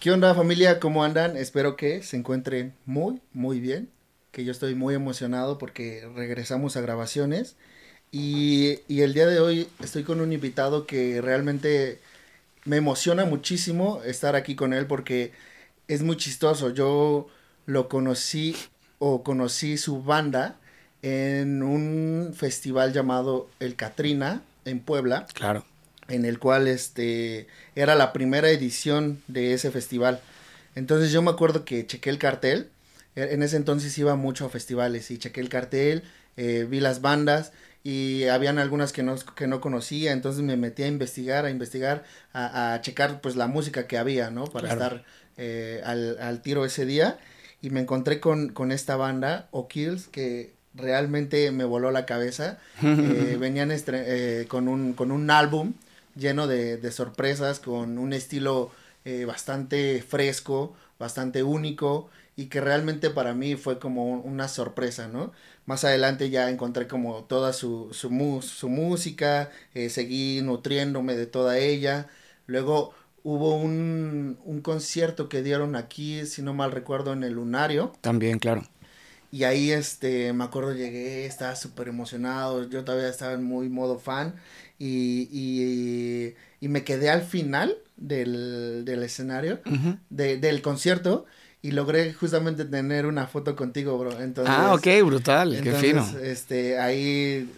¿Qué onda familia? ¿Cómo andan? Espero que se encuentren muy, muy bien. Que yo estoy muy emocionado porque regresamos a grabaciones. Y, y el día de hoy estoy con un invitado que realmente me emociona muchísimo estar aquí con él porque es muy chistoso. Yo lo conocí o conocí su banda en un festival llamado El Catrina en Puebla. Claro en el cual este era la primera edición de ese festival. Entonces yo me acuerdo que chequé el cartel, e, en ese entonces iba mucho a festivales y chequé el cartel, eh, vi las bandas y habían algunas que no, que no conocía, entonces me metí a investigar, a investigar, a, checar pues la música que había, ¿no? Para estar eh, al, al, tiro ese día y me encontré con, con esta banda, O'Kills, que realmente me voló la cabeza. Eh, venían con, un, con un álbum lleno de, sorpresas, con un estilo eh, bastante fresco, bastante único y que realmente para mí fue como una sorpresa, ¿no? Más adelante ya encontré como toda su, su, su música, eh, seguí nutriéndome de toda ella. Luego hubo un, un concierto que dieron aquí, si no mal recuerdo, en el Lunario. También, claro. Y ahí, este, me acuerdo, llegué, estaba súper emocionado, yo todavía estaba en muy modo fan y, y, y me quedé al final del, del escenario, de, del concierto, y logré justamente tener una foto contigo, bro. Entonces, ah, ok, brutal, qué fino. Este, ahí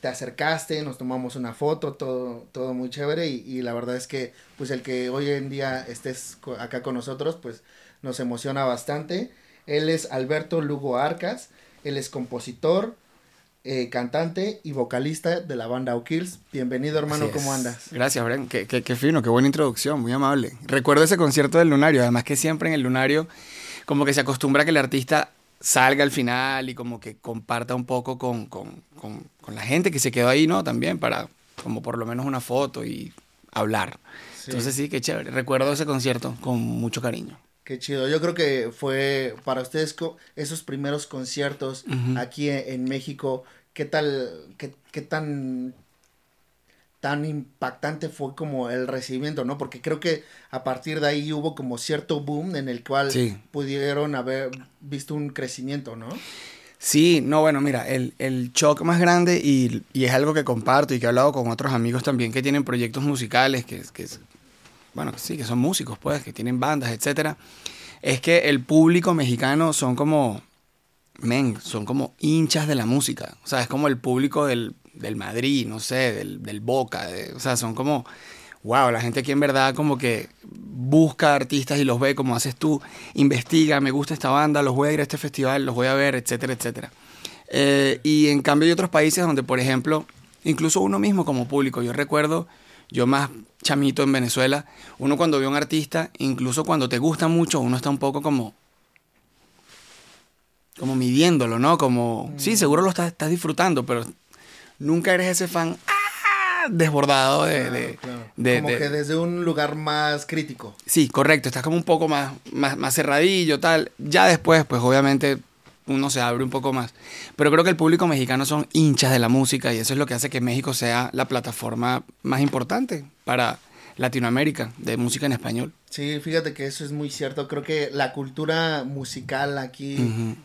te, acercaste, nos tomamos una foto, todo, todo muy chévere, y, y la verdad es que, pues, el que hoy en día estés acá con nosotros, pues, nos emociona bastante. Él es Alberto Lugo Arcas, él es compositor, eh, cantante y vocalista de la banda O'Kills. Bienvenido, hermano, ¿cómo andas? Gracias, Bren. Qué, qué, fino, qué buena introducción, muy amable. Recuerdo ese concierto del Lunario, además que siempre en el Lunario como que se acostumbra a que el artista salga al final y como que comparta un poco con, con, con, con la gente que se quedó ahí, ¿no? También para como por lo menos una foto y hablar. Entonces sí, qué chévere. Recuerdo ese concierto con mucho cariño. Qué chido. Yo creo que fue para ustedes esos primeros conciertos aquí en, México. ¿Qué tal, qué, qué, tan, tan impactante fue como el recibimiento, no? Porque creo que a partir de ahí hubo como cierto boom en el cual pudieron haber visto un crecimiento, ¿no? Sí, no, bueno, mira, el, el shock más grande y, y, es algo que comparto y que he hablado con otros amigos también que tienen proyectos musicales, que, que bueno, sí, que son músicos, pues, que tienen bandas, etcétera, es que el público mexicano son como, men, son como hinchas de la música. O sea, es como el público del, del Madrid, no sé, del, del Boca. o sea, son como, wow, la gente aquí en verdad como que busca artistas y los ve como haces tú, investiga, me gusta esta banda, los voy a ir a este festival, los voy a ver, etcétera, etcétera. Eh, y en cambio hay otros países donde, por ejemplo, incluso uno mismo como público, yo recuerdo yo más chamito en Venezuela, uno cuando ve a un artista, incluso cuando te gusta mucho, uno está un poco como como midiéndolo, ¿no? Como, sí, mm. seguro lo estás, estás disfrutando, pero nunca eres ese fan ¡ah! desbordado de... de, como que desde un lugar más crítico. Sí, correcto, estás como un poco más, más, más cerradillo, tal. Ya después, pues obviamente uno se abre un poco más. Pero creo que el público mexicano son hinchas de la música y eso es lo que hace que México sea la plataforma más importante para Latinoamérica de música en español. Sí, fíjate que eso es muy cierto. Creo que la cultura musical aquí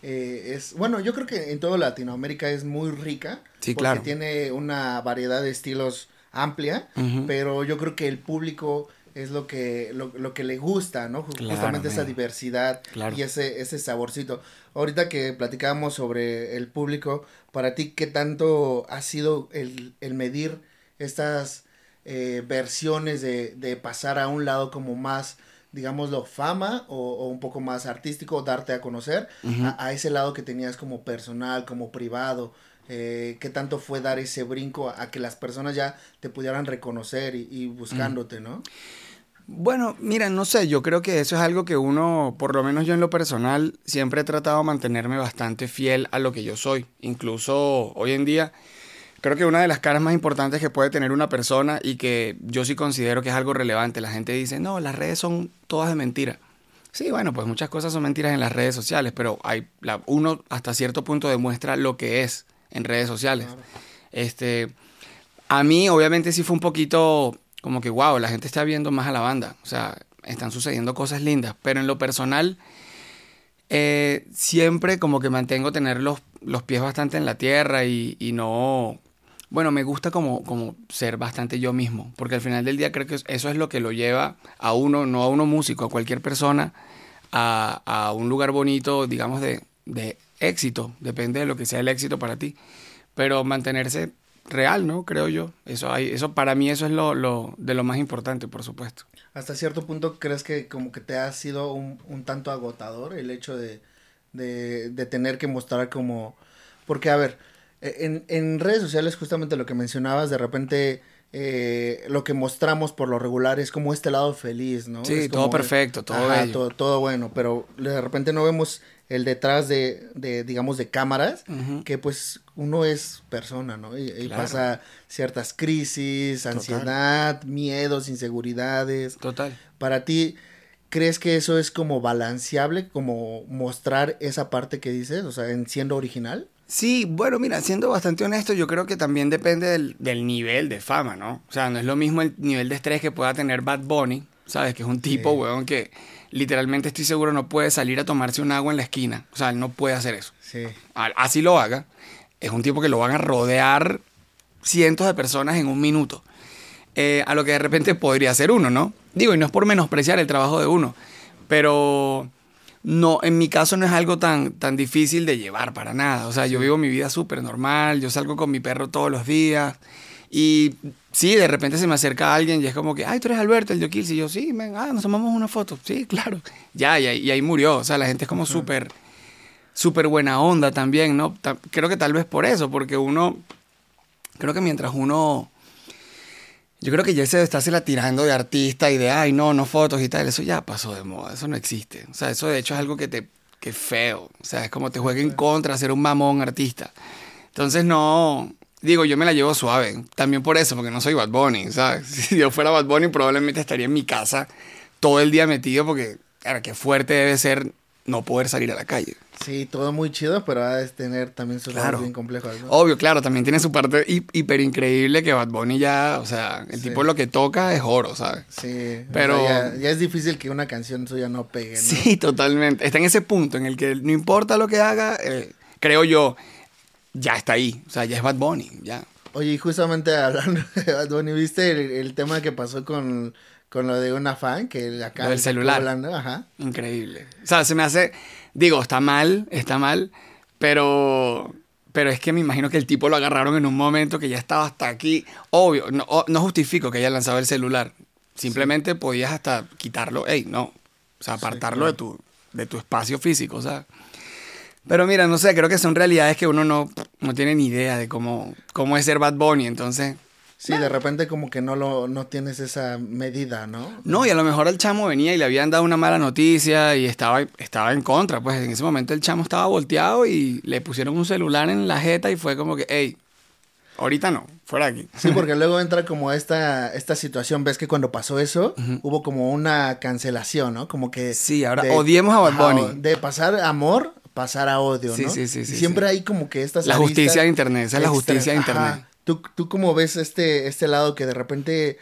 eh, es, bueno, yo creo que en toda Latinoamérica es muy rica. Sí, porque tiene una variedad de estilos amplia, pero yo creo que el público es lo que, lo, lo que le gusta, ¿no? Justamente esa diversidad y ese, ese saborcito. Ahorita que platicábamos sobre el público, para ti, ¿qué tanto ha sido el, el medir estas eh, versiones de, de, pasar a un lado como más, digámoslo, fama o, un poco más artístico, darte a conocer, a, ese lado que tenías como personal, como privado? Eh, ¿Qué tanto fue dar ese brinco a, que las personas ya te pudieran reconocer y, buscándote, no? Bueno, mira, no sé, yo creo que eso es algo que uno, por lo menos yo en lo personal, siempre he tratado de mantenerme bastante fiel a lo que yo soy. Incluso hoy en día, creo que una de las caras más importantes que puede tener una persona y que yo sí considero que es algo relevante, la gente dice, no, las redes son todas de mentira. Sí, bueno, pues muchas cosas son mentiras en las redes sociales, pero hay, la, uno hasta cierto punto demuestra lo que es en redes sociales. Este, a mí obviamente sí fue un poquito como que, wow, la gente está viendo más a la banda. O sea, están sucediendo cosas lindas, pero en lo personal, eh, siempre como que mantengo tener los, los pies bastante en la tierra y, y no... Bueno, me gusta como, como ser bastante yo mismo, porque al final del día creo que eso es lo que lo lleva a uno, no a uno músico, a cualquier persona, a, a un lugar bonito, digamos, de, de éxito, depende de lo que sea el éxito para ti, pero mantenerse real, ¿no? Creo yo. Eso, hay, eso para mí eso es lo, lo, de lo más importante, por supuesto. Hasta cierto punto crees que como que te ha sido un, un tanto agotador el hecho de, de, de, tener que mostrar como... Porque, a ver, en, en redes sociales justamente lo que mencionabas, de repente... Eh, lo que mostramos por lo regular es como este lado feliz, ¿no? Sí, es todo perfecto, todo, ajá, todo, todo bueno, pero de repente no vemos el detrás de, de digamos, de cámaras, uh -huh. que pues uno es persona, ¿no? Y, pasa ciertas crisis, ansiedad, Total. miedos, inseguridades. Total. Para ti, ¿crees que eso es como balanceable, como mostrar esa parte que dices, o sea, en siendo original? Sí, bueno, mira, siendo bastante honesto, yo creo que también depende del, del, nivel de fama, ¿no? O sea, no es lo mismo el nivel de estrés que pueda tener Bad Bunny, ¿sabes? Que es un tipo, sí. weón, que literalmente estoy seguro no puede salir a tomarse un agua en la esquina. O sea, él no puede hacer eso. Sí. Así lo haga. Es un tipo que lo van a rodear cientos de personas en un minuto. Eh, a lo que de repente podría ser uno, ¿no? Digo, y no es por menospreciar el trabajo de uno, pero no, en mi caso no es algo tan, tan difícil de llevar para nada. O sea, yo vivo mi vida súper normal, yo salgo con mi perro todos los días y sí, de repente se me acerca alguien y es como que, ay, tú eres Alberto, el de O'Kills. Y yo, sí, ven, ah, nos tomamos una foto. Sí, claro. Ya, y ahí, y ahí murió. O sea, la gente es como súper, súper buena onda también, ¿no? Creo que tal vez por eso, porque uno, creo que mientras uno, yo creo que ya se está se la tirando de artista y de, ay, no, no fotos y tal, eso ya pasó de moda, eso no existe. O sea, eso de hecho es algo que te, que es feo. O sea, es como te juega en contra ser un mamón artista. Entonces no, Digo, yo me la llevo suave. También por eso, porque no soy Bad Bunny, ¿sabes? Si yo fuera Bad Bunny, probablemente estaría en mi casa todo el día metido, porque, claro, qué fuerte debe ser no poder salir a la calle. Sí, todo muy chido, pero ha de tener también sus claro. bien complejos. ¿no? Obvio, claro, también tiene su parte hiper increíble que Bad Bunny ya, o sea, el sí. tipo lo que toca es oro, ¿sabes? Sí, pero o sea, ya, ya, es difícil que una canción suya no pegue, ¿no? Sí, totalmente. Está en ese punto en el que no importa lo que haga, eh, creo yo, ya está ahí. O sea, ya es Bad Bunny, ya. Oye, y justamente hablando de Bad Bunny, ¿viste el, el tema que pasó con, con, lo de una fan? Que acá del celular. Hablando? Ajá. Increíble. O sea, se me hace. Digo, está mal, está mal, pero. Pero es que me imagino que el tipo lo agarraron en un momento que ya estaba hasta aquí. Obvio, no, no justifico que haya lanzado el celular. Simplemente sí. podías hasta quitarlo. Ey, no. O sea, apartarlo sí, claro. de, tu, de tu espacio físico, o sea. Pero mira, no sé, creo que son realidades que uno no, no tiene ni idea de cómo, cómo es ser Bad Bunny, entonces... Sí, de repente como que no lo no tienes esa medida, ¿no? No, y a lo mejor el chamo venía y le habían dado una mala noticia y estaba, estaba en contra. Pues en ese momento el chamo estaba volteado y le pusieron un celular en la jeta y fue como que, hey, ahorita no, fuera aquí. Sí, porque luego entra como esta, esta situación, ves que cuando pasó eso, uh -huh. hubo como una cancelación, ¿no? Como que... Sí, ahora de, odiemos a Bad Bunny. De pasar amor pasar a odio, sí, ¿no? Sí, sí, sí. Siempre sí. hay como que estas La justicia de internet, esa es la justicia de internet. Ajá. ¿Tú, tú cómo ves este, este lado que de repente...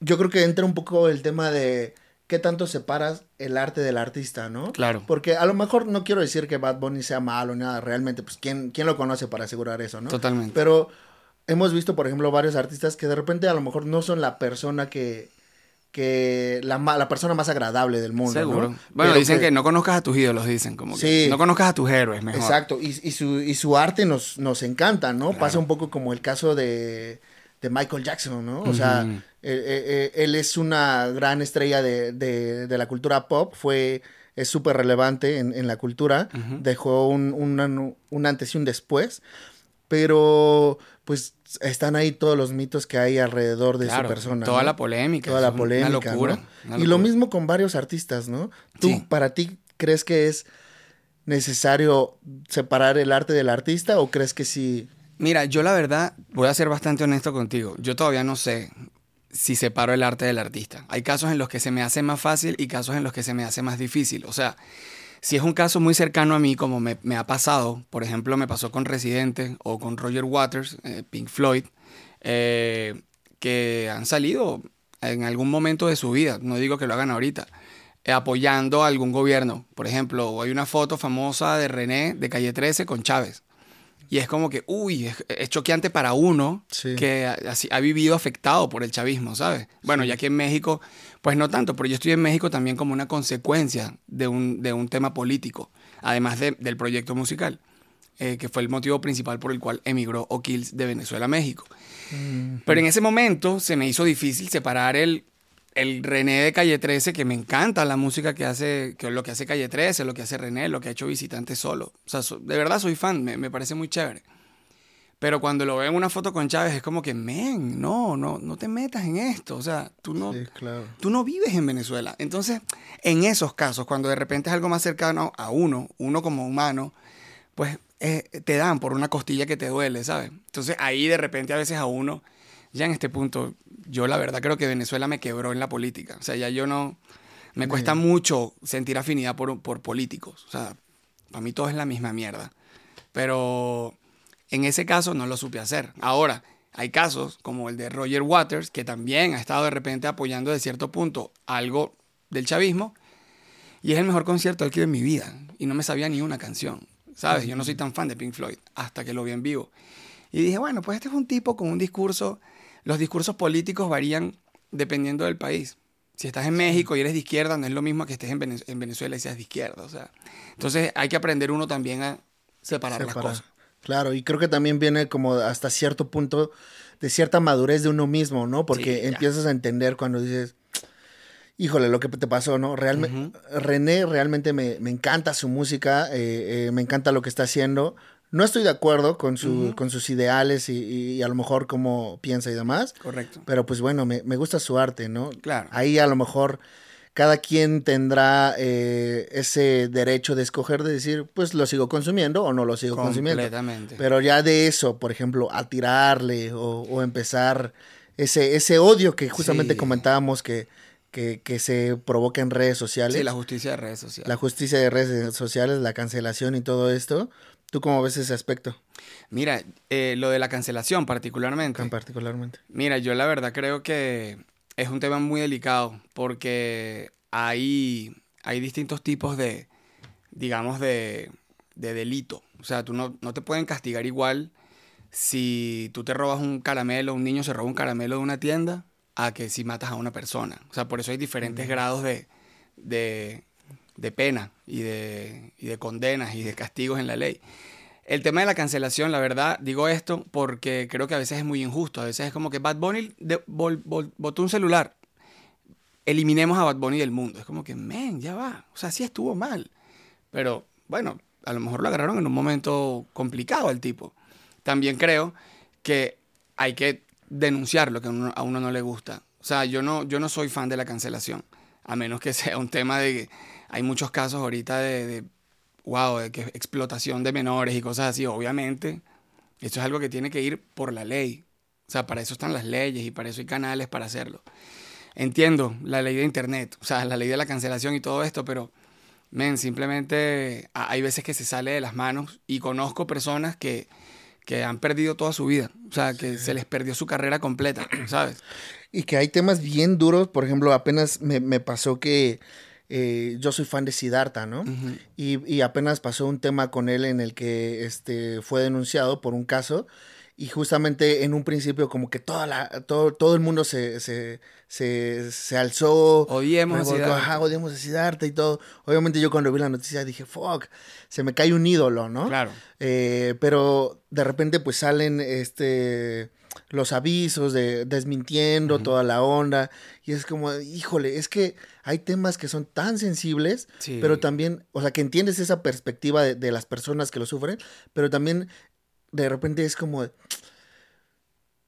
Yo creo que entra un poco el tema de qué tanto separas el arte del artista, ¿no? Claro. Porque a lo mejor no quiero decir que Bad Bunny sea malo ni nada, realmente, pues ¿quién, quién lo conoce para asegurar eso, ¿no? Totalmente. Pero hemos visto, por ejemplo, varios artistas que de repente a lo mejor no son la persona que, que la, la, persona más agradable del mundo. Seguro. ¿no? Bueno, Pero dicen que, que, no conozcas a tus ídolos, dicen como sí, que no conozcas a tus héroes, mejor. Exacto, y, y, su, y su arte nos, nos encanta, ¿no? Claro. Pasa un poco como el caso de, de Michael Jackson, ¿no? O uh -huh. sea, él, él, él, es una gran estrella de, de, de la cultura pop, fue es súper relevante en, en, la cultura, uh -huh. dejó un, un, un antes y un después, pero pues están ahí todos los mitos que hay alrededor de claro, su persona. Toda ¿no? la polémica. Toda la polémica. Una locura, ¿no? una locura, Y lo mismo con varios artistas, ¿no? Tú, sí. para ti, ¿crees que es necesario separar el arte del artista o crees que sí? Mira, yo la verdad voy a ser bastante honesto contigo. Yo todavía no sé si separo el arte del artista. Hay casos en los que se me hace más fácil y casos en los que se me hace más difícil. O sea, si es un caso muy cercano a mí, como me, me, ha pasado, por ejemplo, me pasó con Residente o con Roger Waters, eh, Pink Floyd, eh, que han salido en algún momento de su vida, no digo que lo hagan ahorita, eh, apoyando a algún gobierno. Por ejemplo, hay una foto famosa de René de Calle 13 con Chávez. Y es como que, uy, es, choqueante para uno que ha, vivido afectado por el chavismo, ¿sabes? Bueno, ya que en México, pues no tanto, pero yo estoy en México también como una consecuencia de un, de un tema político, además del proyecto musical, eh, que fue el motivo principal por el cual emigró O'Kills de Venezuela a México. Pero en ese momento se me hizo difícil separar el el René de Calle 13, que me encanta la música que hace, que lo que hace Calle 13, lo que hace René, lo que ha hecho Visitante solo. O sea, de verdad soy fan, me, parece muy chévere. Pero cuando lo veo en una foto con Chávez es como que, men, no, no, no te metas en esto. O sea, tú no, tú no vives en Venezuela. Entonces, en esos casos, cuando de repente es algo más cercano a uno, uno como humano, pues eh, te dan por una costilla que te duele, ¿sabes? Entonces ahí de repente a veces a uno ya en este punto, yo la verdad creo que Venezuela me quebró en la política. O sea, ya yo no... Me cuesta mucho sentir afinidad por, por políticos. O sea, para mí todo es la misma mierda. Pero en ese caso no lo supe hacer. Ahora, hay casos como el de Roger Waters, que también ha estado de repente apoyando de cierto punto algo del chavismo. Y es el mejor concierto que he de mi vida. Y no me sabía ni una canción. ¿Sabes? Yo no soy tan fan de Pink Floyd hasta que lo vi en vivo. Y dije, bueno, pues este es un tipo con un discurso los discursos políticos varían dependiendo del país. Si estás en México y eres de izquierda, no es lo mismo que estés en, Venezuela y seas de izquierda. O sea, entonces hay que aprender uno también a separar, las cosas. Claro, y creo que también viene como hasta cierto punto de cierta madurez de uno mismo, ¿no? Porque empiezas a entender cuando dices, híjole, lo que te pasó, ¿no? Realmente, René realmente me, encanta su música, eh, eh, me encanta lo que está haciendo, no estoy de acuerdo con, su, con sus ideales y, a lo mejor cómo piensa y demás. Correcto. Pero pues bueno, me, gusta su arte, ¿no? Claro. Ahí a lo mejor cada quien tendrá eh, ese derecho de escoger, de decir, pues lo sigo consumiendo o no lo sigo consumiendo. Completamente. Pero ya de eso, por ejemplo, a tirarle o, empezar ese, ese odio que justamente comentábamos que, que, que, se provoca en redes sociales. Sí, la justicia de redes sociales. La justicia de redes sociales, la cancelación y todo esto, ¿Tú cómo ves ese aspecto? Mira, eh, lo de la cancelación particularmente. particularmente. Mira, yo la verdad creo que es un tema muy delicado porque hay, hay distintos tipos de, digamos, de, de delito. O sea, tú no, no te pueden castigar igual si tú te robas un caramelo, un niño se roba un caramelo de una tienda, a que si matas a una persona. O sea, por eso hay diferentes grados de, de, de pena y de, y de condenas y de castigos en la ley. El tema de la cancelación, la verdad, digo esto porque creo que a veces es muy injusto. A veces es como que Bad Bunny botó un celular. Eliminemos a Bad Bunny del mundo. Es como que, men, ya va. O sea, sí estuvo mal. Pero bueno, a lo mejor lo agarraron en un momento complicado al tipo. También creo que hay que denunciar lo que a uno, no le gusta. O sea, yo no, yo no soy fan de la cancelación. A menos que sea un tema de hay muchos casos ahorita de, de, wow, de que explotación de menores y cosas así. Obviamente, eso es algo que tiene que ir por la ley. O sea, para eso están las leyes y para eso hay canales para hacerlo. Entiendo la ley de Internet, o sea, la ley de la cancelación y todo esto, pero, men, simplemente hay veces que se sale de las manos y conozco personas que, que han perdido toda su vida, o sea, que se les perdió su carrera completa, ¿sabes? Y que hay temas bien duros, por ejemplo, apenas me, me pasó que eh, yo soy fan de Siddhartha, ¿no? y, apenas pasó un tema con él en el que este, fue denunciado por un caso y justamente en un principio como que toda la, todo, todo el mundo se, se, se, alzó. Odiemos a Siddhartha. odiemos a Siddhartha y todo. Obviamente yo cuando vi la noticia dije, fuck, se me cae un ídolo, ¿no? Claro. Eh, pero de repente pues salen este los avisos de desmintiendo toda la onda y es como, híjole, es que hay temas que son tan sensibles, pero también, o sea, que entiendes esa perspectiva de, las personas que lo sufren, pero también de repente es como,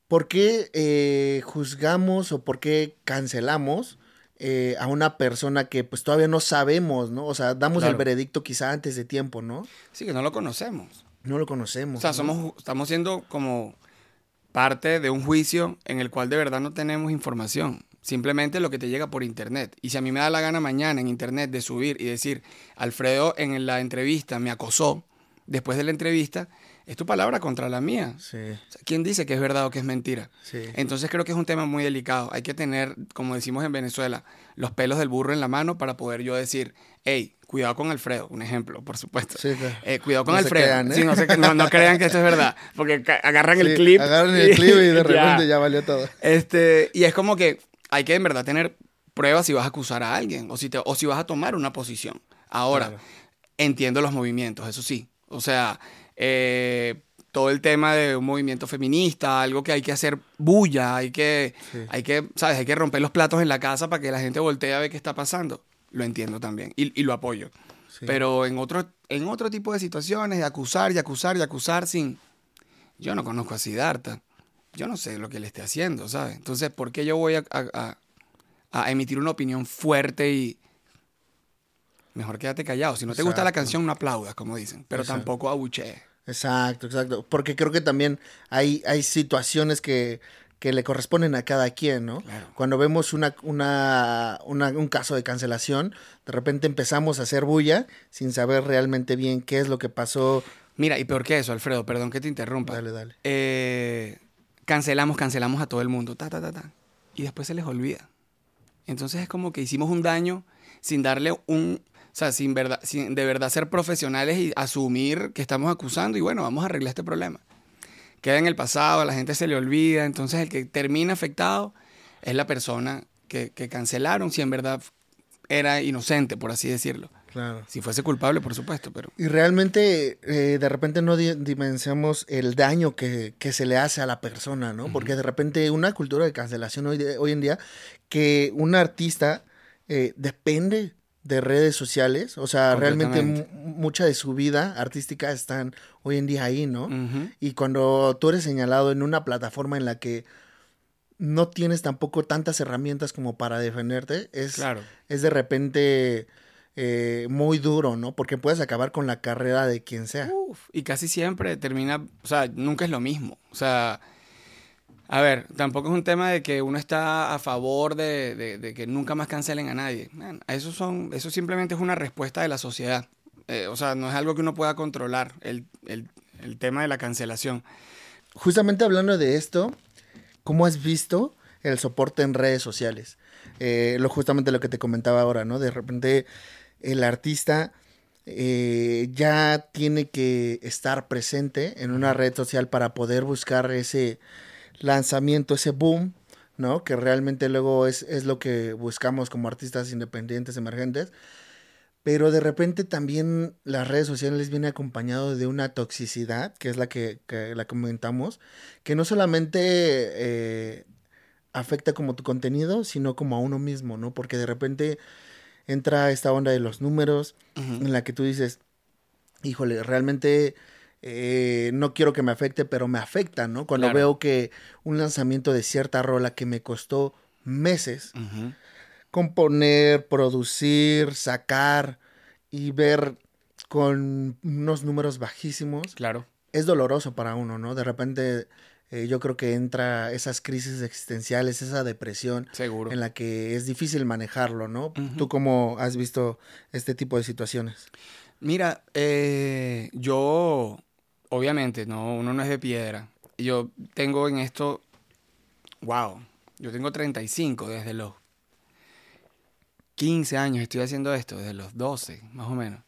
¿por qué eh, juzgamos o por qué cancelamos? Eh, a una persona que pues todavía no sabemos, ¿no? O sea, damos el veredicto quizá antes de tiempo, ¿no? Sí, que no lo conocemos. No lo conocemos. O sea, somos, estamos siendo como parte de un juicio en el cual de verdad no tenemos información. Simplemente lo que te llega por internet. Y si a mí me da la gana mañana en internet de subir y decir, Alfredo en la entrevista me acosó, después de la entrevista, es tu palabra contra la mía. Sí, O sea, ¿Quién dice que es verdad o que es mentira? sí. Entonces creo que es un tema muy delicado. Hay que tener, como decimos en Venezuela, los pelos del burro en la mano para poder yo decir, hey, cuidado con Alfredo, un ejemplo, por supuesto. Sí, claro. Eh, cuidado con No Alfredo. crean, ¿eh? Sí, no, se- no- no crean que esto es verdad, porque agarran el clip. Agarran el clip y de repente ya valió todo. Este, y es como que hay que en verdad tener pruebas si vas a acusar a alguien o si, te- o si vas a tomar una posición. Ahora, Claro. entiendo los movimientos, eso sí. O sea, eh, todo el tema de un movimiento feminista, algo que hay que hacer bulla, hay que, Sí. hay que, ¿sabes? Hay que romper los platos en la casa para que la gente voltee a ver qué está pasando. Lo entiendo también y, y lo apoyo. Sí. Pero en otro, en otro tipo de situaciones, de acusar y acusar y acusar sin... Yo no conozco a Siddhartha. Yo no sé lo que le esté haciendo, ¿sabes? Entonces, ¿por qué yo voy a, a- a- a emitir una opinión fuerte y... Mejor quédate callado. Si no te gusta la canción, no aplaudas, como dicen. Pero Exacto. tampoco abuchees. Exacto, exacto. Porque creo que también hay, hay situaciones que, que le corresponden a cada quien, ¿no? Claro. Cuando vemos una, una, una- un caso de cancelación, de repente empezamos a hacer bulla sin saber realmente bien qué es lo que pasó. Mira, y peor que eso, Alfredo, perdón que te interrumpa. Dale, dale. Eh, cancelamos, cancelamos a todo el mundo, ta, ta, ta, ta. Y después se les olvida. Entonces es como que hicimos un daño sin darle un, sea, sin, verdad, sin de verdad ser profesionales y asumir que estamos acusando y bueno, vamos a arreglar este problema. Queda en el pasado, a la gente se le olvida, entonces el que termina afectado es la persona que, que cancelaron, si en verdad era inocente, por así decirlo. Claro. Si fuese culpable, por supuesto, pero... Y realmente eh, de repente no di- dimensionamos el daño que, que se le hace a la persona, ¿no? Porque de repente una cultura de cancelación hoy, de- hoy en día, que un artista eh, depende de redes sociales, o sea, realmente mucha de su vida artística están hoy en día ahí, ¿no? Y cuando tú eres señalado en una plataforma en la que no tienes tampoco tantas herramientas como para defenderte, es, Claro. es de repente eh, muy duro, ¿no? Porque puedes acabar con la carrera de quien sea. Uf, y casi siempre termina, o sea, nunca es lo mismo. O sea, a ver, tampoco es un tema de que uno está a favor de, de- de que nunca más cancelen a nadie. Man, eso, son, eso simplemente es una respuesta de la sociedad. Eh, o sea, no es algo que uno pueda controlar, el, el- el tema de la cancelación. Justamente hablando de esto, ¿cómo has visto el soporte en redes sociales? Eh, lo, justamente lo que te comentaba ahora, ¿no? De repente el artista eh, ya tiene que estar presente en una red social para poder buscar ese lanzamiento, ese boom, ¿no? Que realmente luego es, es lo que buscamos como artistas independientes, emergentes. Pero de repente también las redes sociales vienen acompañado de una toxicidad, que es la que, que la comentamos, que no solamente eh, afecta como tu contenido, sino como a uno mismo, ¿no? Porque de repente entra esta onda de los números, Ujú. en la que tú dices, híjole, realmente eh, no quiero que me afecte, pero me afecta, ¿no? Cuando Claro. veo que un lanzamiento de cierta rola que me costó meses, componer, producir, sacar y ver con unos números bajísimos, Claro. es doloroso para uno, ¿no? De repente eh, yo creo que entra esas crisis existenciales, esa depresión Seguro. en la que es difícil manejarlo, ¿no? ¿Tú cómo has visto este tipo de situaciones? Mira, eh, yo, obviamente, no, uno no es de piedra. Yo tengo en esto, wow, yo tengo 35 desde los 15 años estoy haciendo esto, desde los 12, más o menos.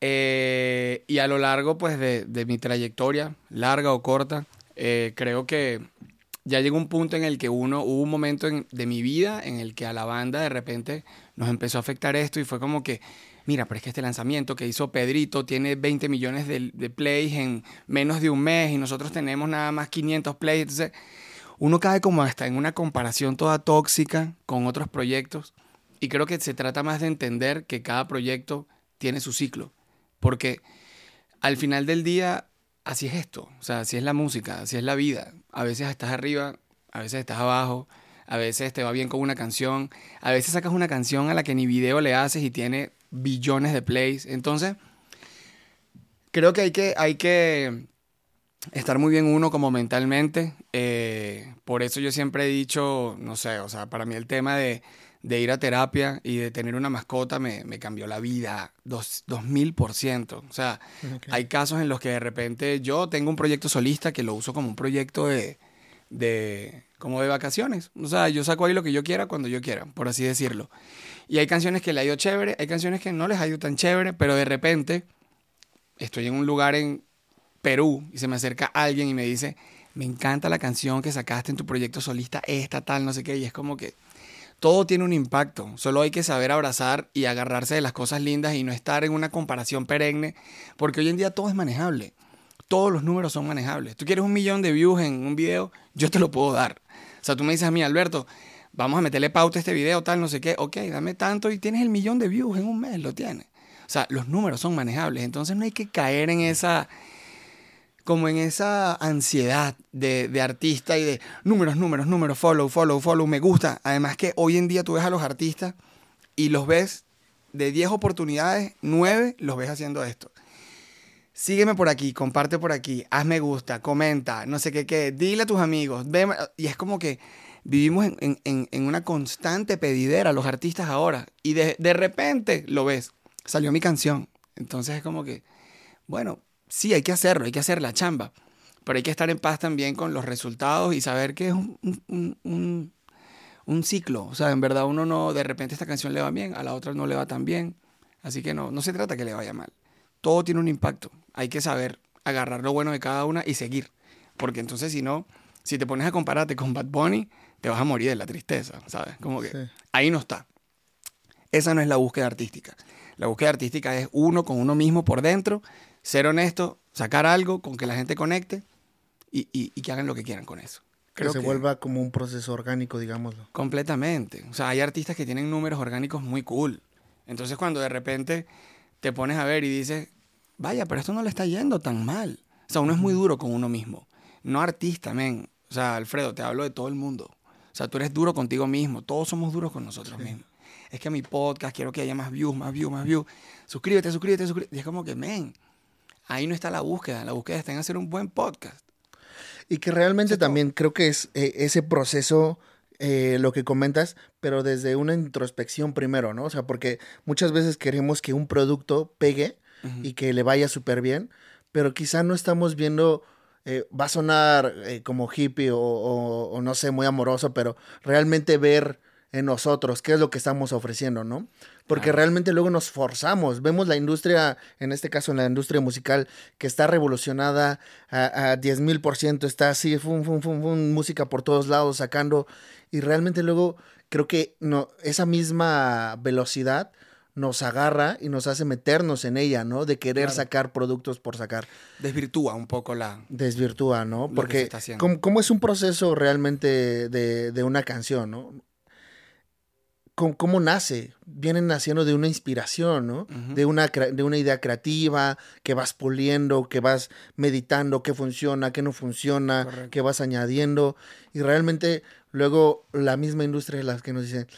Eh, y a lo largo, pues, de, de mi trayectoria, larga o corta, eh, creo que ya llegó un punto en el que uno, hubo un momento en- de mi vida en el que a la banda de repente nos empezó a afectar esto y fue como que, mira, pero es que este lanzamiento que hizo Pedrito tiene 20 millones de, plays en menos de un mes y nosotros tenemos nada más 500 plays. Entonces, uno cae como hasta en una comparación toda tóxica con otros proyectos y creo que se trata más de entender que cada proyecto tiene su ciclo, porque al final del día así es esto, o sea, así es la música, así es la vida. A veces estás arriba, a veces estás abajo, a veces te va bien con una canción, a veces sacas una canción a la que ni video le haces y tiene billones de plays. Entonces, creo que hay que, hay que estar muy bien uno como mentalmente. eh, por eso yo siempre he dicho, no sé, o sea, para mí el tema de, de ir a terapia y de tener una mascota me, me cambió la vida dos, dos mil por ciento. O sea, hay casos en los que de repente yo tengo un proyecto solista que lo uso como un proyecto de, de como de vacaciones. O sea, yo saco ahí lo que yo quiera cuando yo quiera, por así decirlo. Y hay canciones que le ha ido chévere, hay canciones que no les ha ido tan chévere, pero de repente estoy en un lugar en Perú y se me acerca alguien y me dice, me encanta la canción que sacaste en tu proyecto solista, esta, tal, no sé qué, y es como que todo tiene un impacto, solo hay que saber abrazar y agarrarse de las cosas lindas y no estar en una comparación perenne, porque hoy en día todo es manejable, todos los números son manejables. Tú quieres un millón de views en un video, yo te lo puedo dar. O sea, tú me dices a mí, Alberto, vamos a meterle pauta a este video, tal, no sé qué, ok, dame tanto y tienes el millón de views en un mes, lo tienes. O sea, los números son manejables, entonces no hay que caer en esa como en esa ansiedad de, de artista y de números, números, números, follow, follow, follow, me gusta. Además que hoy en día tú ves a los artistas y los ves de 10 oportunidades, 9 los ves haciendo esto. Sígueme por aquí, comparte por aquí, haz me gusta, comenta, no sé qué, qué, dile a tus amigos. ve- y es como que vivimos en, en- en- una constante pedidera los artistas ahora. Y de, de repente lo ves, salió mi canción. Entonces es como que, bueno, sí, hay que hacerlo, hay que hacer la chamba. Pero hay que estar en paz también con los resultados y saber que es un- un- un ciclo. O sea, en verdad uno no, de repente esta canción le va bien, a la otra no le va tan bien. Así que no, no se trata que le vaya mal. Todo tiene un impacto. Hay que saber agarrar lo bueno de cada una y seguir. Porque entonces si no, si te pones a compararte con Bad Bunny, te vas a morir de la tristeza, ¿sabes? Como que Sí. ahí no está. Esa no es la búsqueda artística. La búsqueda artística es uno con uno mismo por dentro, ser honesto, sacar algo con que la gente conecte y, y- y que hagan lo que quieran con eso. que se vuelva como un proceso orgánico, digámoslo. Completamente. O sea, hay artistas que tienen números orgánicos muy cool. Entonces cuando de repente te pones a ver y dices, vaya, pero esto no le está yendo tan mal. O sea, uno es muy duro con uno mismo. No artista, men. O sea, Alfredo, te hablo de todo el mundo. O sea, tú eres duro contigo mismo. Todos somos duros con nosotros mismos. Es que a mi podcast quiero que haya más views, más views, más views. Suscríbete, suscríbete, suscríbete. Y es como que, men, ahí no está la búsqueda. La búsqueda está en hacer un buen podcast. Y que realmente también creo que es eh, ese proceso, eh, lo que comentas, pero desde una introspección primero, ¿no? O sea, porque muchas veces queremos que un producto pegue y que le vaya súper bien, pero quizá no estamos viendo, eh, va a sonar eh, como hippie o, o- o no sé, muy amoroso, pero realmente ver en nosotros qué es lo que estamos ofreciendo, ¿no? Porque realmente luego nos forzamos, vemos la industria, en este caso en la industria musical, que está revolucionada a, a 10 mil por ciento, está así, fum, fum, fum, fum, música por todos lados sacando, y realmente luego creo que no, esa misma velocidad nos agarra y nos hace meternos en ella, ¿no? De querer Claro. sacar productos por sacar. Desvirtúa un poco la... Desvirtúa, ¿no? Porque. ¿cómo, cómo es un proceso realmente de, de una canción, ¿no? ¿Cómo, cómo nace? Vienen naciendo de una inspiración, ¿no? De, una, de una idea creativa que vas puliendo, que vas meditando qué funciona, qué no funciona, Correcto. que vas añadiendo. Y realmente luego la misma industria es la que nos dice,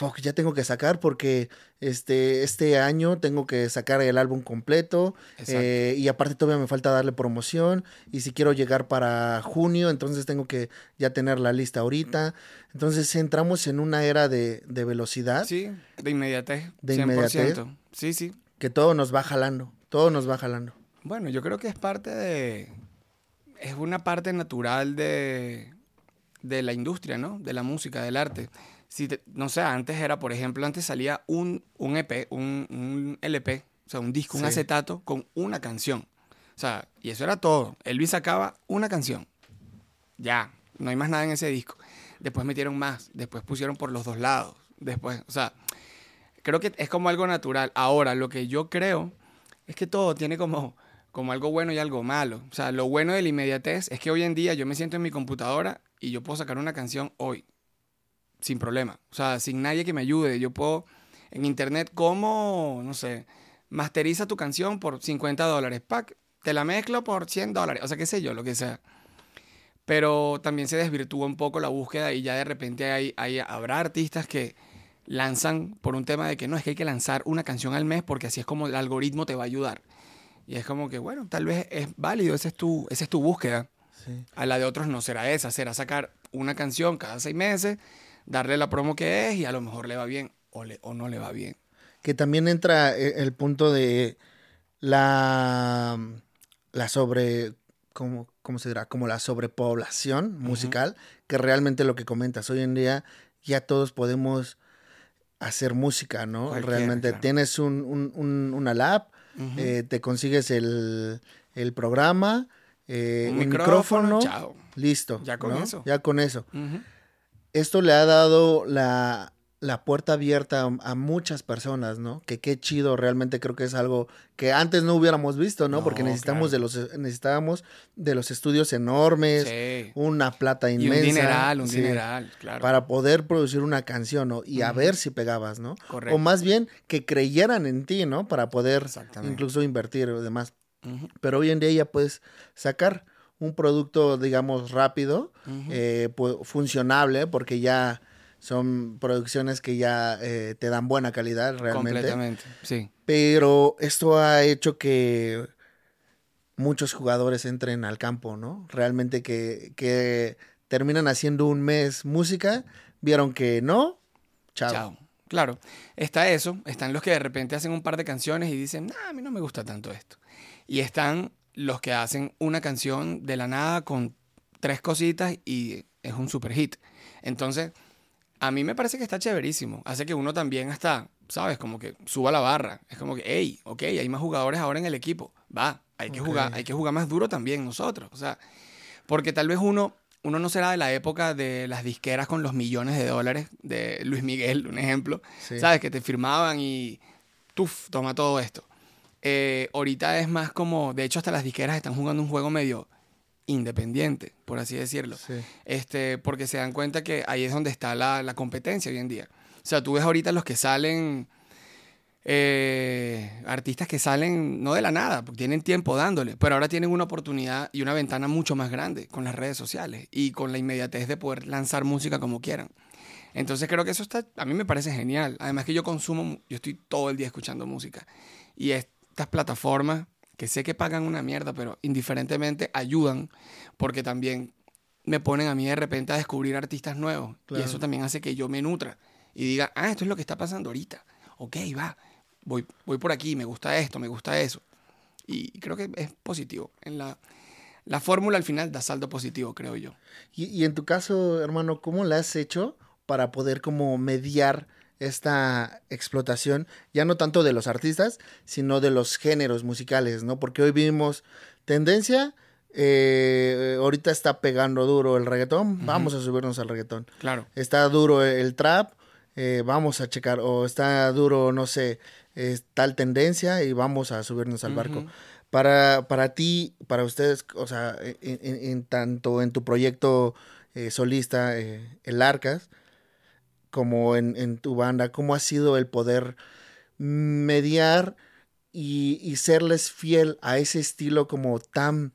fuck, ya tengo que sacar porque este, este año tengo que sacar el álbum completo eh, y aparte todavía me falta darle promoción y si quiero llegar para junio, entonces tengo que ya tener la lista ahorita. Entonces entramos en una era de, de velocidad Sí, de inmediatez. De 100%. inmediatez. Sí, sí. que todo nos va jalando, todo nos va jalando. Bueno, yo creo que es parte de... Es una parte natural de, de la industria, ¿no? De la música, del arte. Si te- no sé, antes era, por ejemplo, antes salía un, un EP, un, un LP, o sea, un disco, un Sí. acetato con una canción. O sea, y eso era todo. Elvis sacaba una canción. Ya, no hay más nada en ese disco. Después metieron más, después pusieron por los dos lados. Después, o sea, creo que es como algo natural. Ahora, lo que yo creo es que todo tiene como, como algo bueno y algo malo. O sea, lo bueno de la inmediatez es que hoy en día yo me siento en mi computadora y yo puedo sacar una canción hoy, sin problema. O sea, sin nadie que me ayude. Yo puedo en internet, como, no sé, masteriza tu canción por 50 dólares. Pack, te la mezclo por 100 dólares. O sea, qué sé yo, lo que sea. Pero también se desvirtúa un poco la búsqueda y ya de repente hay, hay, habrá artistas que lanzan por un tema de que no, es que hay que lanzar una canción al mes porque así es como el algoritmo te va a ayudar. Y es como que, bueno, tal vez es válido, esa es tu, esa es tu búsqueda. Sí. A la de otros no será esa, será sacar una canción cada seis meses, darle la promo que es y a lo mejor le va bien o, le, o no le va bien. Que también entra eh, el punto de la, la sobre, ¿cómo, cómo se dirá? Como la sobrepoblación musical, que realmente lo que comentas, hoy en día ya todos podemos hacer música, ¿no? Realmente claro. tienes un, un- un- una lab, eh, te consigues el, el programa, eh, Un un micrófono, micrófono, chao. listo. Ya con ¿no? eso. Ya con eso. Esto le ha dado la, la puerta abierta a, a muchas personas, ¿no? Que qué chido, realmente creo que es algo que antes no hubiéramos visto, ¿no? No, Porque necesitamos claro. de los necesitábamos de los estudios enormes, Sí. una plata Y inmensa. un dineral, un sí, dineral, claro. Para poder producir una canción, ¿no? Y a ver si pegabas, ¿no? Correcto. O más bien que creyeran en ti, ¿no? Para poder incluso invertir y demás. Pero hoy en día ya puedes sacar un producto, digamos, rápido, eh, funcionable, porque ya son producciones que ya eh, te dan buena calidad realmente. Completamente, sí. Pero esto ha hecho que muchos jugadores entren al campo, ¿no? Realmente que, que terminan haciendo un mes música, vieron que no, chao. Chao. Claro, está eso, están los que de repente hacen un par de canciones y dicen, nah, a mí no me gusta tanto esto. Y están los que hacen una canción de la nada con tres cositas y es un super hit. Entonces, a mí me parece que está chéverísimo. Hace que uno también hasta, ¿sabes? Como que suba la barra. Es como que, hey, ok, hay más jugadores ahora en el equipo. Va, hay que jugar, hay que jugar más duro también nosotros. O sea, porque tal vez uno, uno no será de la época de las disqueras con los millones de dólares de Luis Miguel, un ejemplo. Sí. ¿Sabes? Que te firmaban y, tuf, toma todo esto. Eh, ahorita es más como, de hecho hasta las disqueras están jugando un juego medio independiente, por así decirlo. Sí. Este, porque se dan cuenta que ahí es donde está la, la competencia hoy en día. O sea, tú ves ahorita los que salen, eh, artistas que salen no de la nada, porque tienen tiempo dándole, pero ahora tienen una oportunidad y una ventana mucho más grande con las redes sociales y con la inmediatez de poder lanzar música como quieran. Entonces creo que eso está, a mí me parece genial. Además que yo consumo, yo estoy todo el día escuchando música. Y estas plataformas, que sé que pagan una mierda, pero indiferentemente ayudan, porque también me ponen a mí de repente a descubrir artistas nuevos. Claro. Y eso también hace que yo me nutra y diga, ah, esto es lo que está pasando ahorita. Ok, va, voy, voy por aquí, me gusta esto, me gusta eso. Y creo que es positivo. En la, la fórmula al final da saldo positivo, creo yo. Y, y en tu caso, hermano, ¿cómo la has hecho para poder como mediar esta explotación, ya no tanto de los artistas, sino de los géneros musicales, ¿no? Porque hoy vimos tendencia, eh, ahorita está pegando duro el reggaetón, vamos a subirnos al reggaetón. Claro. Está duro el trap, eh, vamos a checar, o está duro, no sé, es tal tendencia y vamos a subirnos al barco. Para, para ti, para ustedes, o sea, en, en- en tanto en tu proyecto eh, solista, eh, el Arcas, como en, en tu banda, ¿cómo ha sido el poder mediar y, y serles fiel a ese estilo como tan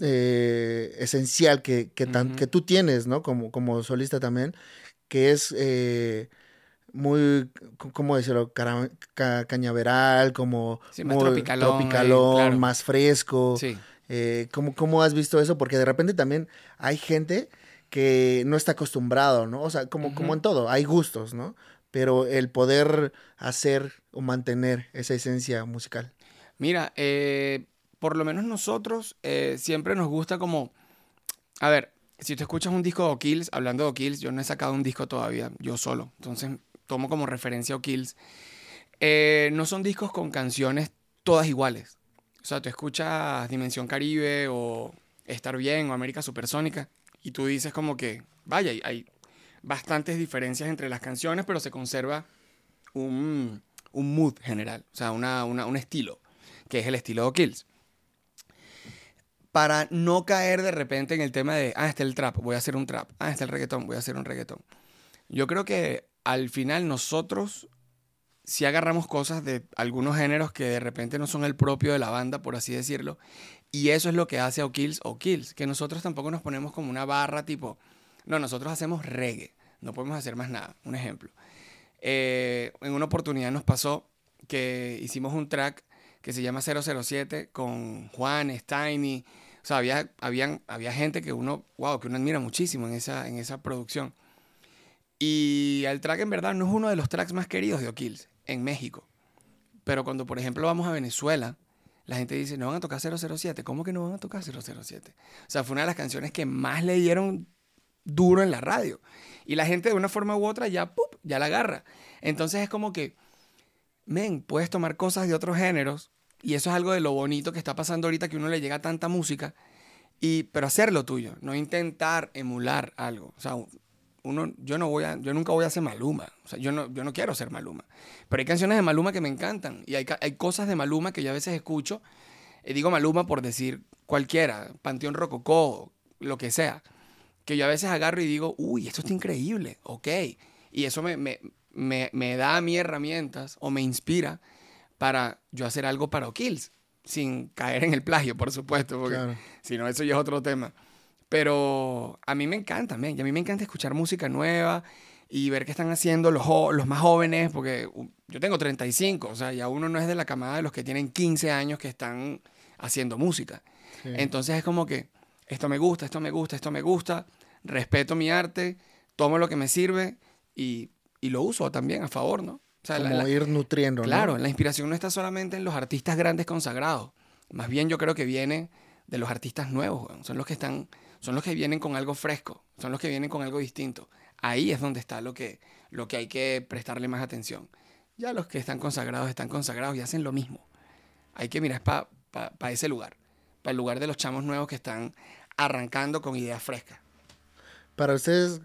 eh, esencial que, que, tan- que tú tienes, ¿no? Como, como solista también, que es muy, ¿cómo decirlo? Cara- ca- cañaveral, como Sí, más muy tropicalón, ahí, tropicalón, claro. más fresco. Sí. Eh, ¿cómo, cómo has visto eso? Porque de repente también hay gente que no está acostumbrado, ¿no? O sea, como, como en todo, hay gustos, ¿no? Pero el poder hacer o mantener esa esencia musical. Mira, eh, por lo menos nosotros eh, siempre nos gusta como... A ver, si tú escuchas un disco de O'Kills, hablando de O'Kills, yo no he sacado un disco todavía, yo solo. Entonces tomo como referencia a O'Kills. Eh, no son discos con canciones todas iguales. O sea, tú escuchas Dimensión Caribe o Estar Bien o América Supersónica y tú dices como que, vaya, hay, bastantes diferencias entre las canciones, pero se conserva un, un mood general, o sea, una, una- un estilo, que es el estilo de O'Kills. Para no caer de repente en el tema de, ah, está el trap, voy a hacer un trap, ah, está el reggaetón, voy a hacer un reggaetón. Yo creo que al final nosotros si agarramos cosas de algunos géneros que de repente no son el propio de la banda, por así decirlo, y eso es lo que hace O'Kills O'Kills, que nosotros tampoco nos ponemos como una barra tipo, no, nosotros hacemos reggae, no podemos hacer más nada. Un ejemplo. Eh, en una oportunidad nos pasó que hicimos un track que se llama 007 con Juan, Steiny, o sea, había, habían, había gente que uno, wow, que uno admira muchísimo en esa, en esa producción. Y el track en verdad no es uno de los tracks más queridos de O'Kills en México. Pero cuando, por ejemplo, vamos a Venezuela, la gente dice, no van a tocar 007. ¿Cómo que no van a tocar 007? O sea, fue una de las canciones que más le dieron duro en la radio. Y la gente de una forma u otra ya, ¡pup! ya la agarra. Entonces es como que, men, puedes tomar cosas de otros géneros. Y eso es algo de lo bonito que está pasando ahorita, que uno le llega tanta música. Y, pero hacerlo tuyo, no intentar emular algo. O sea, uno, yo no voy a, yo nunca voy a ser Maluma. O sea, yo no, yo no quiero ser Maluma. Pero hay canciones de Maluma que me encantan. Y hay, hay cosas de Maluma que yo a veces escucho. Y digo Maluma por decir cualquiera, Panteón Rococó, lo que sea. Que yo a veces agarro y digo, uy, esto está increíble, ok. Y eso me, me, me, me da a mí herramientas o me inspira para yo hacer algo para O'Kills. Sin caer en el plagio, por supuesto, porque si no, eso ya es otro tema. Pero a mí me encanta, y a mí me encanta escuchar música nueva y ver qué están haciendo los, los más jóvenes, porque yo tengo 35, o sea, ya uno no es de la camada de los que tienen 15 años que están haciendo música. Entonces es como que esto me gusta, esto me gusta, esto me gusta, respeto mi arte, tomo lo que me sirve y, y lo uso también a favor, ¿no? O sea, como ir nutriendo. Claro, la inspiración no está solamente en los artistas grandes consagrados, más bien yo creo que viene de los artistas nuevos, son los que están son los que vienen con algo fresco, son los que vienen con algo distinto. Ahí es donde está lo que, lo que hay que prestarle más atención. Ya los que están consagrados están consagrados y hacen lo mismo. Hay que mirar para ese lugar, para el lugar de los chamos nuevos que están arrancando con ideas frescas. Para ustedes,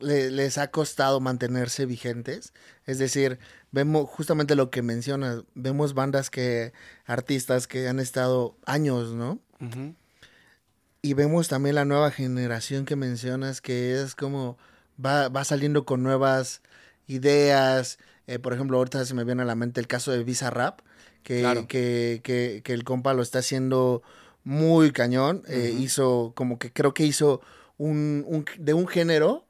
les ha costado mantenerse vigentes. Es decir, vemos justamente lo que mencionas, vemos bandas que, artistas que han estado años, ¿no? Y vemos también la nueva generación que mencionas, que es como va, va saliendo con nuevas ideas. Eh, por ejemplo, ahorita se me viene a la mente el caso de Visa Rap, que, que, que, que, el compa lo está haciendo muy cañón. Eh, hizo, como que creo que hizo un, un de un género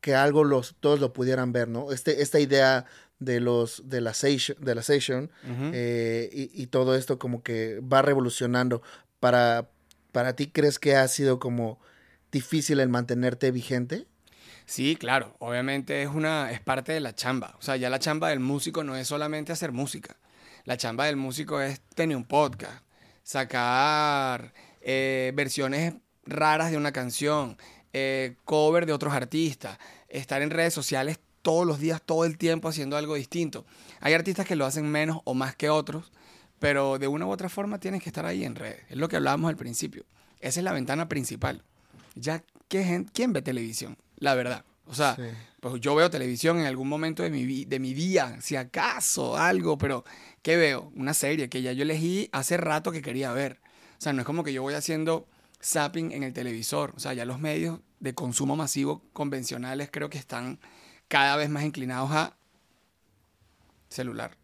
que algo los, todos lo pudieran ver, ¿no? Este, esta idea de los de la session, de la session eh, y, y, todo esto como que va revolucionando para ¿para ti crees que ha sido como difícil el mantenerte vigente? Sí, claro, obviamente es una es parte de la chamba. O sea, ya la chamba del músico no es solamente hacer música. La chamba del músico es tener un podcast, sacar eh, versiones raras de una canción, eh, cover de otros artistas, estar en redes sociales todos los días, todo el tiempo haciendo algo distinto. Hay artistas que lo hacen menos o más que otros, pero de una u otra forma tienes que estar ahí en redes. Es lo que hablábamos al principio. Esa es la ventana principal. Ya, ¿quién ve televisión? La verdad. O sea, pues yo veo televisión en algún momento de mi, de mi día, si acaso algo, pero ¿qué veo? Una serie que ya yo elegí hace rato que quería ver. O sea, no es como que yo voy haciendo zapping en el televisor. O sea, ya los medios de consumo masivo convencionales creo que están cada vez más inclinados a celular.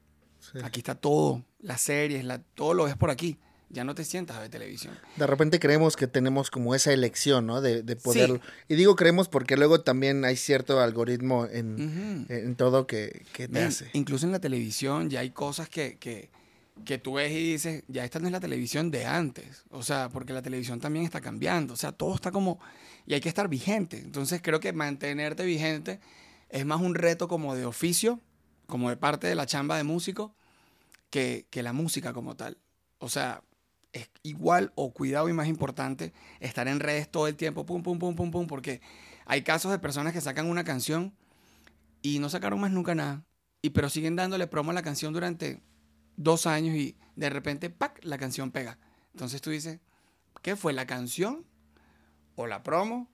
Aquí está todo, las series, la, todo lo ves por aquí. Ya no te sientas a ver televisión. De repente creemos que tenemos como esa elección, ¿no? De, de poder... Y digo creemos porque luego también hay cierto algoritmo en, en todo que, que te hace. Incluso en la televisión ya hay cosas que, que, que tú ves y dices, ya esta no es la televisión de antes. O sea, porque la televisión también está cambiando. O sea, todo está como... Y hay que estar vigente. Entonces creo que mantenerte vigente es más un reto como de oficio como de parte de la chamba de músico, que, la música como tal. O sea, es igual o cuidado y más importante estar en redes todo el tiempo, pum, pum, pum, pum, pum, porque hay casos de personas que sacan una canción y no sacaron más nunca nada, y pero siguen dándole promo a la canción durante dos años y de repente, ¡pac!, la canción pega. Entonces tú dices, ¿qué fue la canción? ¿O la promo?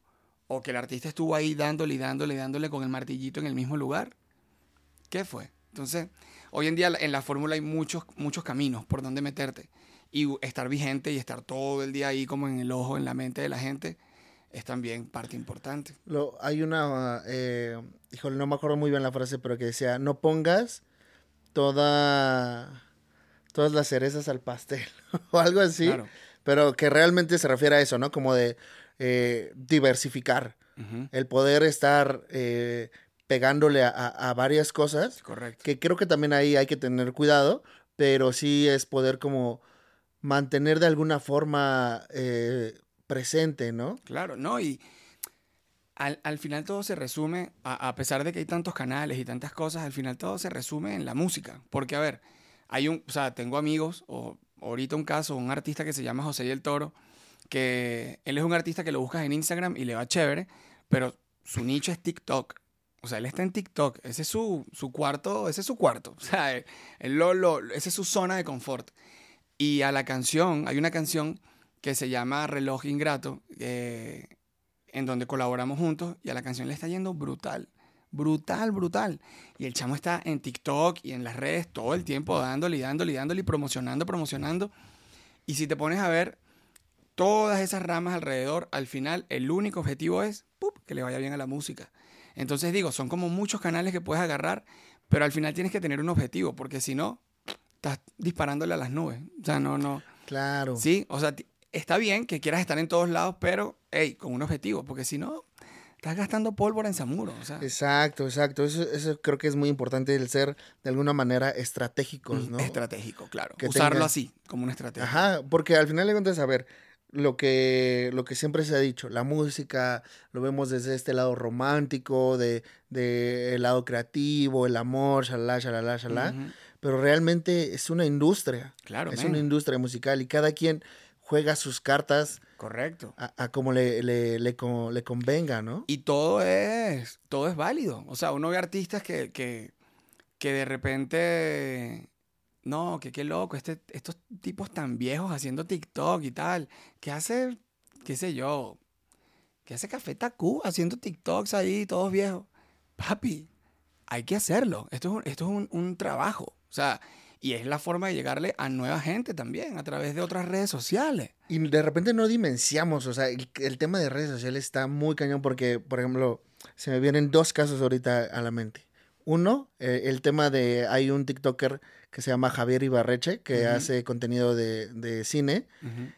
¿O que el artista estuvo ahí dándole y dándole y dándole con el martillito en el mismo lugar? ¿Qué fue? Entonces, hoy en día en la fórmula hay muchos, muchos caminos por donde meterte. Y estar vigente y estar todo el día ahí como en el ojo, en la mente de la gente, es también parte importante. Lo, hay una, eh, híjole, no me acuerdo muy bien la frase, pero que decía, no pongas toda, todas las cerezas al pastel o algo así. Pero que realmente se refiere a eso, ¿no? Como de eh, diversificar. El poder estar eh, pegándole a, varias cosas. Correcto. Que creo que también ahí hay que tener cuidado, pero sí es poder como mantener de alguna forma eh, presente, ¿no? Claro, no, y al, al final todo se resume, a, a pesar de que hay tantos canales y tantas cosas, al final todo se resume en la música. Porque, a ver, hay un, o sea, tengo amigos, o ahorita un caso, un artista que se llama José y el Toro, que él es un artista que lo buscas en Instagram y le va chévere, pero su nicho es TikTok. O sea, él está en TikTok. Ese es su, su cuarto, ese es su cuarto. O sea, él lo, es su zona de confort. Y a la canción, hay una canción que se llama Reloj Ingrato, eh, en donde colaboramos juntos, y a la canción le está yendo brutal. Brutal, brutal. Y el chamo está en TikTok y en las redes todo el tiempo dándole dándole y dándole y promocionando, promocionando. Y si te pones a ver todas esas ramas alrededor, al final el único objetivo es que le vaya bien a la música. Entonces digo, son como muchos canales que puedes agarrar, pero al final tienes que tener un objetivo, porque si no, estás disparándole a las nubes. O sea, no, no. Claro. Sí, o sea, está bien que quieras estar en todos lados, pero, hey, con un objetivo, porque si no, estás gastando pólvora en Zamuro. O sea, Exacto, exacto. Eso, eso creo que es muy importante el ser de alguna manera estratégicos, ¿no? estratégico, claro. Que Usarlo tenga- así, como una estrategia. Ajá, porque al final de cuentas, a ver, lo que, lo que siempre se ha dicho, la música lo vemos desde este lado romántico, de, de el lado creativo, el amor, shalala, shalala, shalala, Ujú. pero realmente es una industria. Claro, es una industria musical y cada quien juega sus cartas Correcto. a, a como le, le, le, le convenga, ¿no? Y todo es, todo es válido. O sea, uno ve artistas que, que, que de repente, no, que qué loco, este, estos tipos tan viejos haciendo TikTok y tal, que hace, qué sé yo, que hace Café Tacuba haciendo TikToks ahí, todos viejos. Papi, hay que hacerlo. Esto es un, esto es un, un trabajo. O sea, y es la forma de llegarle a nueva gente también, a través de otras redes sociales. Y de repente no dimenciamos, o sea, el, el tema de redes sociales está muy cañón porque, por ejemplo, se me vienen dos casos ahorita a la mente. Uno, eh, el tema de, hay un TikToker que se llama Javier Ibarreche, que hace contenido de, de cine,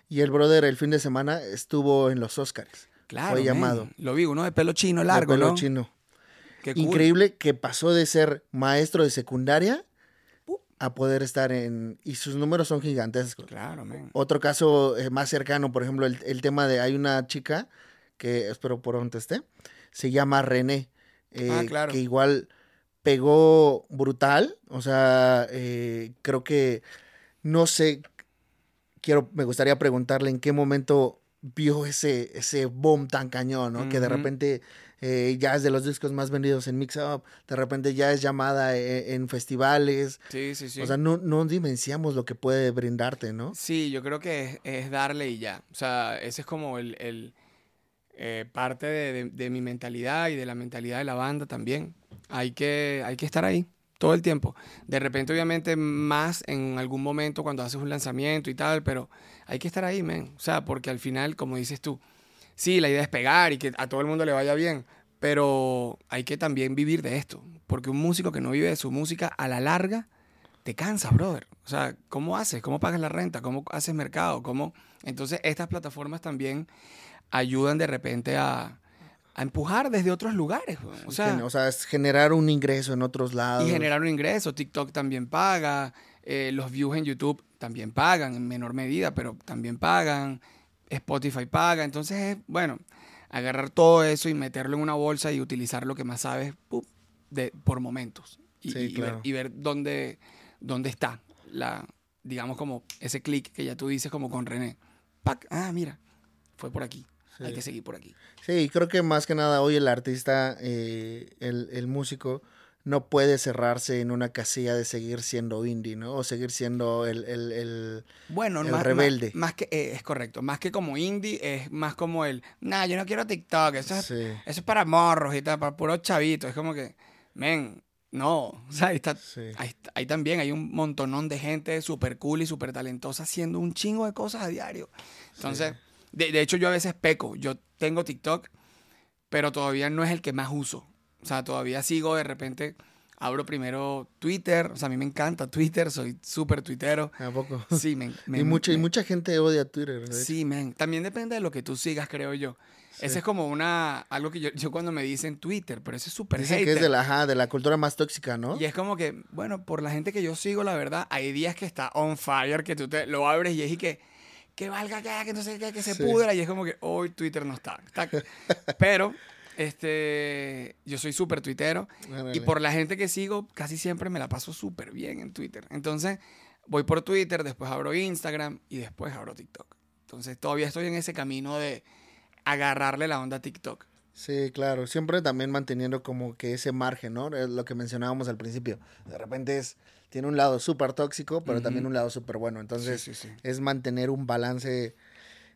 y el brother el fin de semana estuvo en los Oscars. Claro. Fue llamado. Lo vi, uno de pelo chino de largo, pelo ¿no? chino. Qué cool. Increíble que pasó de ser maestro de secundaria a poder estar en... Y sus números son gigantescos. Claro, men. Otro caso eh, más cercano, por ejemplo, el, el tema de hay una chica que espero pronto esté, se llama René, eh, Ah, claro. que igual pegó brutal, o sea, eh, creo que no sé, quiero, me gustaría preguntarle en qué momento vio ese, ese boom tan cañón, ¿no? Que de repente eh, ya es de los discos más vendidos en Mix Up, de repente ya es llamada eh, en festivales, Sí, sí, sí. o sea, no, no dimenciamos lo que puede brindarte, ¿no? sí, yo creo que es, es darle y ya. O sea, ese es como el, el, eh, parte de, de- de mi mentalidad y de la mentalidad de la banda también. Hay que, hay que estar ahí todo el tiempo. De repente, obviamente, más en algún momento cuando haces un lanzamiento y tal, pero hay que estar ahí, men. O sea, porque al final, como dices tú, sí, la idea es pegar y que a todo el mundo le vaya bien, pero hay que también vivir de esto. Porque un músico que no vive de su música a la larga, te cansas, brother. O sea, ¿cómo haces? ¿Cómo pagas la renta? ¿Cómo haces mercado? ¿Cómo? Entonces, estas plataformas también ayudan de repente a, a empujar desde otros lugares. O sea, Gen- o sea, es generar un ingreso en otros lados. y generar un ingreso. TikTok también paga. eh, los views en YouTube también pagan, en menor medida, pero también pagan. Spotify paga. Entonces, es, bueno, agarrar todo eso y meterlo en una bolsa y utilizar lo que más sabes ¡pup! de, por momentos. Y, Sí, y- y claro. ver, y ver dónde, dónde está la, digamos, como ese clic que ya tú dices, como con René. ¡Pac! Ah, mira, fue por aquí. Hay que seguir por aquí. Sí, creo que más que nada hoy el artista, eh, el, el músico, no puede cerrarse en una casilla de seguir siendo indie, ¿no? O seguir siendo el... el, el- Bueno, El más, rebelde. Más, más que, eh, es correcto, más que como indie, es más como el, nah, yo no quiero TikTok, eso es, Sí. eso es para morros y tal, para puros chavitos. Es como que, men, no. O sea, ahí, está, Sí. ahí, ahí también hay un montonón de gente súper cool y súper talentosa haciendo un chingo de cosas a diario. Entonces, de, de hecho, yo a veces peco. Yo tengo TikTok, pero todavía no es el que más uso. O sea, todavía sigo de repente. Abro primero Twitter, o sea, a mí me encanta Twitter, soy súper tuitero. ¿A poco? Sí, men. me- y, mucha, y me- mucha gente odia Twitter. hecho. Sí, men. También depende de lo que tú sigas, creo yo. Ese es como una... Algo que yo, yo cuando me dicen Twitter, pero ese es súper Dicen que hater. es de la, ajá, de la cultura más tóxica, ¿no? Y es como que, bueno, por la gente que yo sigo, la verdad, hay días que está on fire, que tú te lo abres y es y que, que valga que, que no sé qué, que se Sí. pudra. Y es como que hoy Twitter no está. está- Pero Este, yo soy súper tuitero y por la gente que sigo, casi siempre me la paso súper bien en Twitter. Entonces, voy por Twitter, después abro Instagram y después abro TikTok. Entonces, todavía estoy en ese camino de agarrarle la onda a TikTok. Sí, claro, siempre también manteniendo como que ese margen, ¿no? Lo que mencionábamos al principio. De repente es, tiene un lado súper tóxico, pero también un lado súper bueno. Entonces, es mantener un balance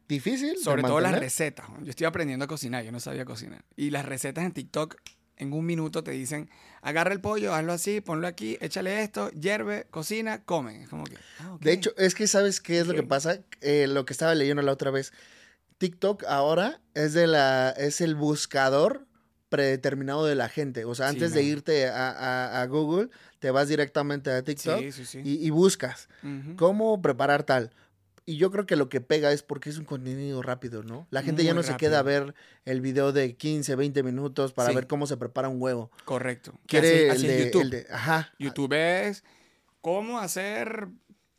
difícil. Sobre todo las recetas. Yo estoy aprendiendo a cocinar, yo no sabía cocinar. Y las recetas en TikTok, en un minuto te dicen, agarra el pollo, hazlo así, ponlo aquí, échale esto, hierve, cocina, come. Es como que, ah, De hecho, es que sabes qué es lo que pasa, eh, lo que estaba leyendo la otra vez. TikTok ahora es de la es el buscador predeterminado de la gente. O sea, antes de irte a, Google, te vas directamente a TikTok y, buscas cómo preparar tal. Y yo creo que lo que pega es porque es un contenido rápido, ¿no? La gente ya no se queda a ver el video de 15, 20 minutos para ver cómo se prepara un huevo. Correcto. Quiere el, de, YouTube. ajá. YouTube es cómo hacer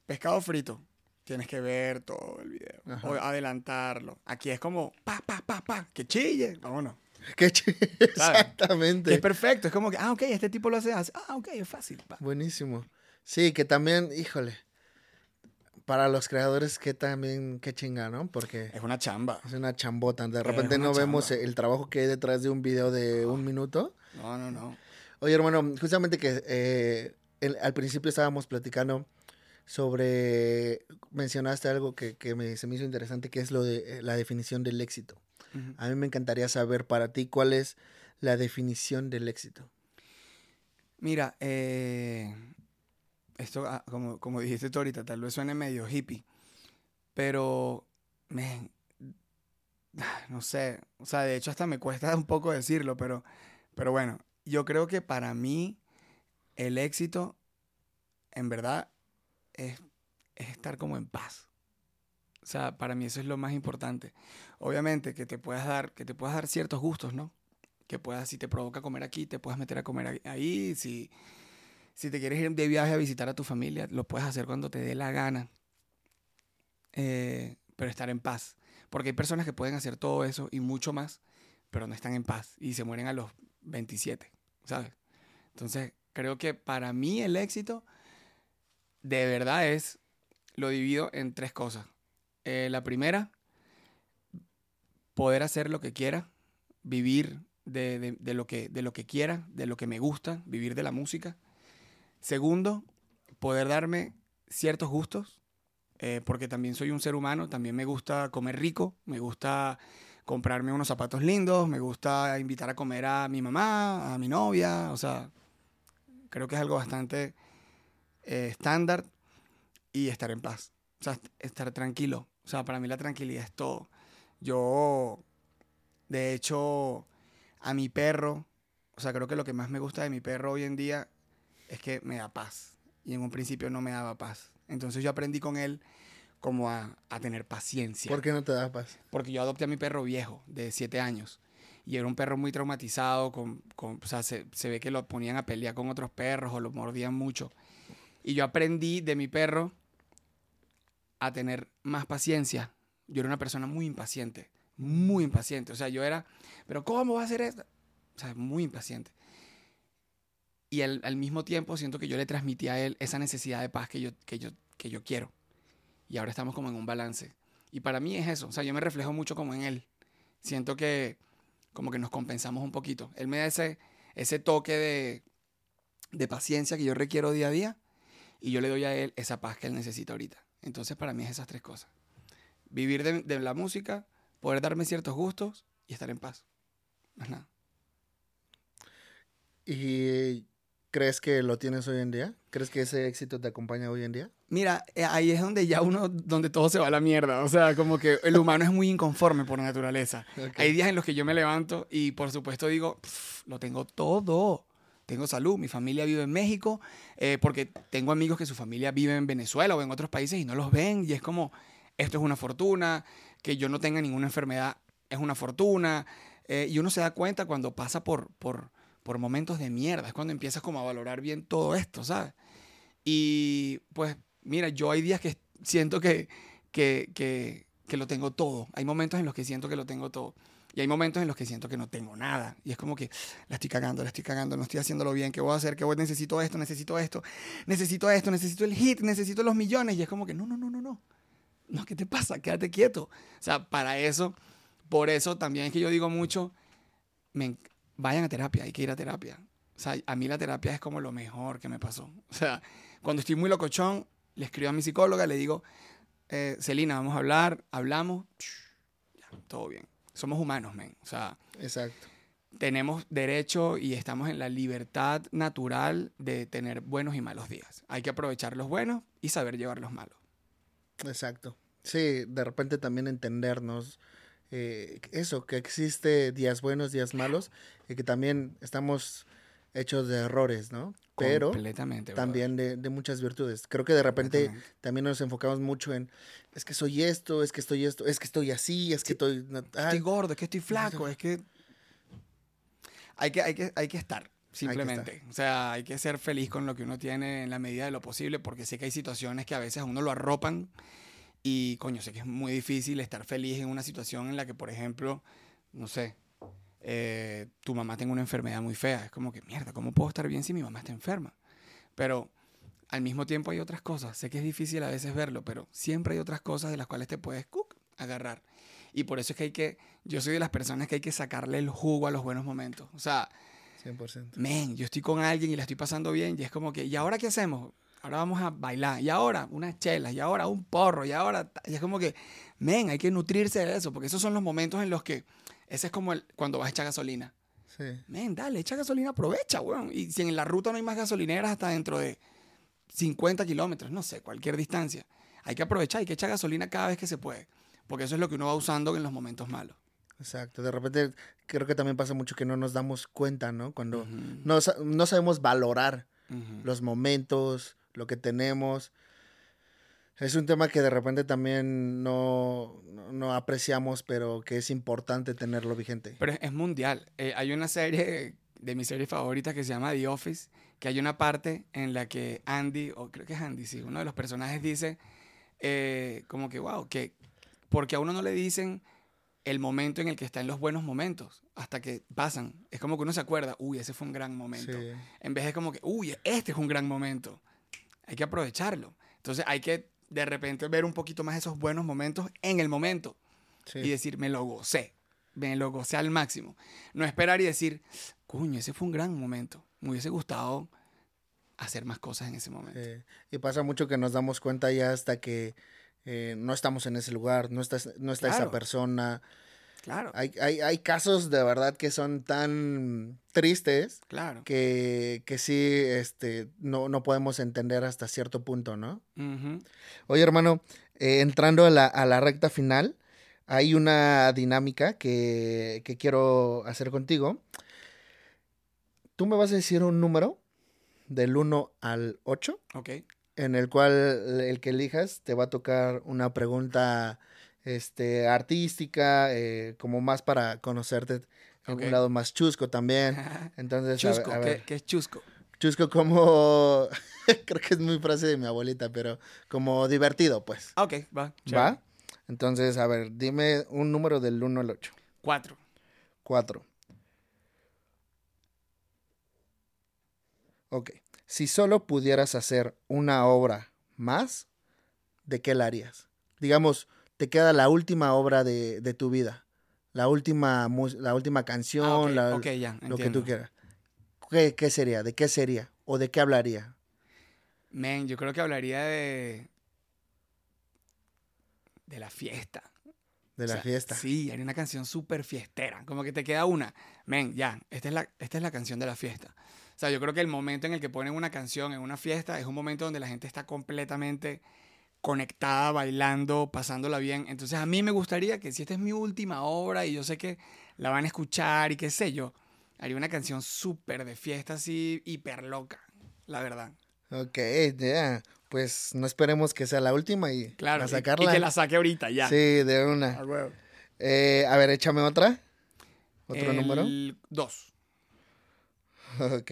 pescado frito tienes que ver todo el video. O adelantarlo. Aquí es como, pa, pa, pa, pa, que chille. Vámonos. Que chille. Exactamente. es perfecto. Es como que, ah, ok, este tipo lo hace. Ah, ok, es fácil. Buenísimo. Sí, que también, híjole. Para los creadores, que también, qué chinga, ¿no? Porque. Es una chamba. Es una chambota. De repente no vemos el trabajo que hay detrás de un video de un minuto. No, no, no. Oye, hermano, justamente que eh, al principio estábamos platicando sobre, mencionaste algo que, me, se me hizo interesante, que es lo de eh, la definición del éxito. A mí me encantaría saber para ti cuál es la definición del éxito. Mira, eh, esto, ah, como, como, dijiste tú ahorita, tal vez suene medio hippie, pero, no sé, o sea, de hecho hasta me cuesta un poco decirlo, pero, pero bueno, yo creo que para mí el éxito, en verdad, es, estar como en paz. O sea, para mí eso es lo más importante. Obviamente que te puedas dar, que te puedas dar ciertos gustos, ¿no? Que puedas, si te provoca comer aquí, te puedas meter a comer ahí. Si, si te quieres ir de viaje a visitar a tu familia, lo puedes hacer cuando te dé la gana. Eh, pero estar en paz. Porque hay personas que pueden hacer todo eso y mucho más, pero no están en paz y se mueren a los 27, ¿sabes? Entonces, creo que para mí el éxito de verdad es, lo divido en tres cosas. Eh, la primera, poder hacer lo que quiera, vivir de, lo que, de lo que quiera, de lo que me gusta, vivir de la música. Segundo, poder darme ciertos gustos, eh, porque también soy un ser humano, también me gusta comer rico, me gusta comprarme unos zapatos lindos, me gusta invitar a comer a mi mamá, a mi novia, o sea, creo que es algo bastante eh, estándar y estar en paz. O sea, estar tranquilo. O sea, para mí la tranquilidad es todo. Yo, de hecho, a mi perro, o sea, creo que lo que más me gusta de mi perro hoy en día es que me da paz. Y en un principio no me daba paz. Entonces yo aprendí con él como a, tener paciencia. ¿Por qué no te da paz? Porque yo adopté a mi perro viejo, de 7 años. Y era un perro muy traumatizado, con, o sea, se, se, ve que lo ponían a pelear con otros perros o lo mordían mucho. Y yo aprendí de mi perro a tener más paciencia. Yo era una persona muy impaciente, muy impaciente. O sea, yo era, pero ¿cómo va a hacer esto? O sea, muy impaciente. Y al, mismo tiempo siento que yo le transmití a él esa necesidad de paz que yo, que, yo, que yo quiero. Y ahora estamos como en un balance. Y para mí es eso. O sea, yo me reflejo mucho como en él. Siento que como que nos compensamos un poquito. Él me da ese, ese toque de, de paciencia que yo requiero día a día y yo le doy a él esa paz que él necesita ahorita. Entonces para mí es esas tres cosas. Vivir de, la música, poder darme ciertos gustos y estar en paz. Más nada. ¿Y crees que lo tienes hoy en día? ¿Crees que ese éxito te acompaña hoy en día? Mira, eh, ahí es donde ya uno, donde todo se va a la mierda. O sea, como que el humano es muy inconforme por naturaleza. Hay días en los que yo me levanto y por supuesto digo, lo tengo todo tengo salud, mi familia vive en México, eh, porque tengo amigos que su familia vive en Venezuela o en otros países y no los ven y es como, esto es una fortuna, que yo no tenga ninguna enfermedad es una fortuna, eh, y uno se da cuenta cuando pasa por, por, por momentos de mierda, es cuando empiezas como a valorar bien todo esto, ¿sabes? Y pues, mira, yo hay días que siento que, que, que, que lo tengo todo, hay momentos en los que siento que lo tengo todo. Y hay momentos en los que siento que no tengo nada. Y es como que la estoy cagando, la estoy cagando, no estoy haciéndolo bien. ¿Qué voy a hacer? ¿Qué voy? Necesito esto, necesito esto, necesito esto, necesito el hit, necesito los millones. Y es como que no, no, no, no, no. No, ¿qué te pasa? Quédate quieto. O sea, para eso, por eso también es que yo digo mucho, me, vayan a terapia, hay que ir a terapia. O sea, a mí la terapia es como lo mejor que me pasó. O sea, cuando estoy muy locochón, le escribo a mi psicóloga, le digo, eh, Celina, vamos a hablar, hablamos, todo bien. Somos humanos, men. O sea, Exacto. tenemos derecho y estamos en la libertad natural de tener buenos y malos días. Hay que aprovechar los buenos y saber llevar los malos. Exacto. Sí, de repente también entendernos eh, eso, que existe días buenos, días malos, y que también estamos hechos de errores, ¿no? Pero Completamente. también de, de muchas virtudes. Creo que de repente también nos enfocamos mucho en, es que soy esto, es que estoy esto, es que estoy así, es que estoy... brother. ah, Estoy gordo, es que estoy flaco, es que hay que, hay que, hay que estar. Simplemente. O sea, hay que ser feliz con lo que uno tiene en la medida de lo posible, porque sé que hay situaciones que a veces a uno lo arropan y, coño, sé que es muy difícil estar feliz en una situación en la que, por ejemplo, no sé, eh, tu mamá tenga una enfermedad muy fea. Es como que, mierda, ¿cómo puedo estar bien si mi mamá está enferma? Pero al mismo tiempo hay otras cosas. Sé que es difícil a veces verlo, pero siempre hay otras cosas de las cuales te puedes agarrar. Y por eso es que hay que, yo soy de las personas que hay que sacarle el jugo a los buenos momentos. O sea, 100%. men, yo estoy con alguien y la estoy pasando bien y es como que, ¿y ahora qué hacemos? Ahora vamos a bailar, y ahora unas chelas, y ahora un porro, y ahora, y es como que, men, hay que nutrirse de eso, porque esos son los momentos en los que, ese es como el, cuando vas a echar gasolina. Sí. Men, dale, echa gasolina, aprovecha, weón. Y si en la ruta no hay más gasolineras hasta dentro de 50 kilómetros, no sé, cualquier distancia, hay que aprovechar, hay que echar gasolina cada vez que se puede, porque eso es lo que uno va usando en los momentos malos. Exacto, de repente creo que también pasa mucho que no nos damos cuenta, ¿no? Cuando no, sa- no sabemos valorar los momentos, lo que tenemos. Es un tema que de repente también no, no, no apreciamos, pero que es importante tenerlo vigente. Pero es, es mundial. Eh, hay una serie de mis series favoritas que se llama The Office, que hay una parte en la que Andy, o creo que es Andy, sí, uno de los personajes dice, eh, como que, wow, que porque a uno no le dicen el momento en el que está en los buenos momentos, hasta que pasan. Es como que uno se acuerda, uy, ese fue un gran momento. Sí. En vez de como que, uy, este es un gran momento. Hay que aprovecharlo. Entonces hay que de repente ver un poquito más esos buenos momentos en el momento Sí. y decir, me lo gocé, me lo gocé al máximo. No esperar y decir, coño, ese fue un gran momento. Me hubiese gustado hacer más cosas en ese momento. Y pasa mucho que nos damos cuenta ya hasta que eh, no estamos en ese lugar, no está, no está esa persona. Claro, Hay, hay, hay casos de verdad que son tan tristes claro. que, que sí este, no, no podemos entender hasta cierto punto, ¿no? Ujú. Oye, hermano, eh, entrando a la, a la recta final, hay una dinámica que, que quiero hacer contigo. Tú me vas a decir un número del 1 al 8, Ok, en el cual el que elijas te va a tocar una pregunta este, artística, eh, como más para conocerte en un lado más chusco también. Entonces, chusco, a ¿qué, ver. qué es chusco? Chusco como, creo que es muy frase de mi abuelita, pero como divertido, pues. Ok, va. ¿Va? Entonces, a ver, dime un número del 1 al 8. Cuatro. 4. Ok. Si solo pudieras hacer una obra más, ¿de qué la harías? Digamos, te queda la última obra de, de tu vida. La última, la última canción, Ah, ok, la- ya, lo que tú quieras. ¿Qué, ¿Qué sería? ¿De qué sería? ¿O de qué hablaría? Men, yo creo que hablaría de... De la fiesta. De O la sea, fiesta. Sí, hay una canción súper fiestera. Como que te queda una. Men, ya, esta es, la, esta es la canción de la fiesta. O sea, yo creo que el momento en el que ponen una canción en una fiesta es un momento donde la gente está completamente conectada, bailando, pasándola bien. Entonces a mí me gustaría que si esta es mi última obra y yo sé que la van a escuchar y qué sé yo, haría una canción súper de fiesta así, hiper loca, la verdad. Ok, ya. Pues no esperemos que sea la última y Claro, a sacarla. y, que la saque ahorita ya. Sí, de una. A. Eh, a ver, échame otra. ¿Otro El número? Dos. Ok,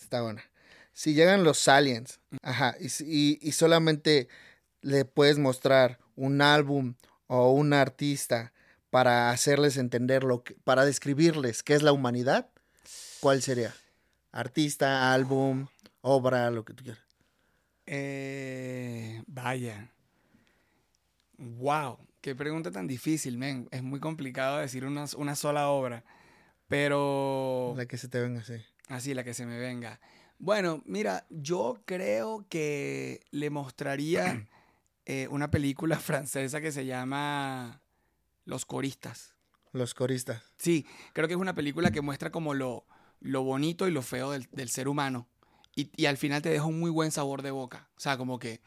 está buena. Si llegan los aliens, ajá, y- y solamente le puedes mostrar un álbum o un artista para hacerles entender lo que, para describirles qué es la humanidad, ¿cuál sería? Artista, álbum, obra, lo que tú quieras. Eh, vaya. Wow, qué pregunta tan difícil, men. Es muy complicado decir una, una sola obra. Pero. La que se te venga, sí. Así, la que se me venga. Bueno, mira, yo creo que le mostraría eh, una película francesa que se llama Los Coristas. Los coristas. Sí, creo que es una película que muestra como lo, lo bonito y lo feo del, del ser humano. Y, y al final te deja un muy buen sabor de boca. O sea, como que...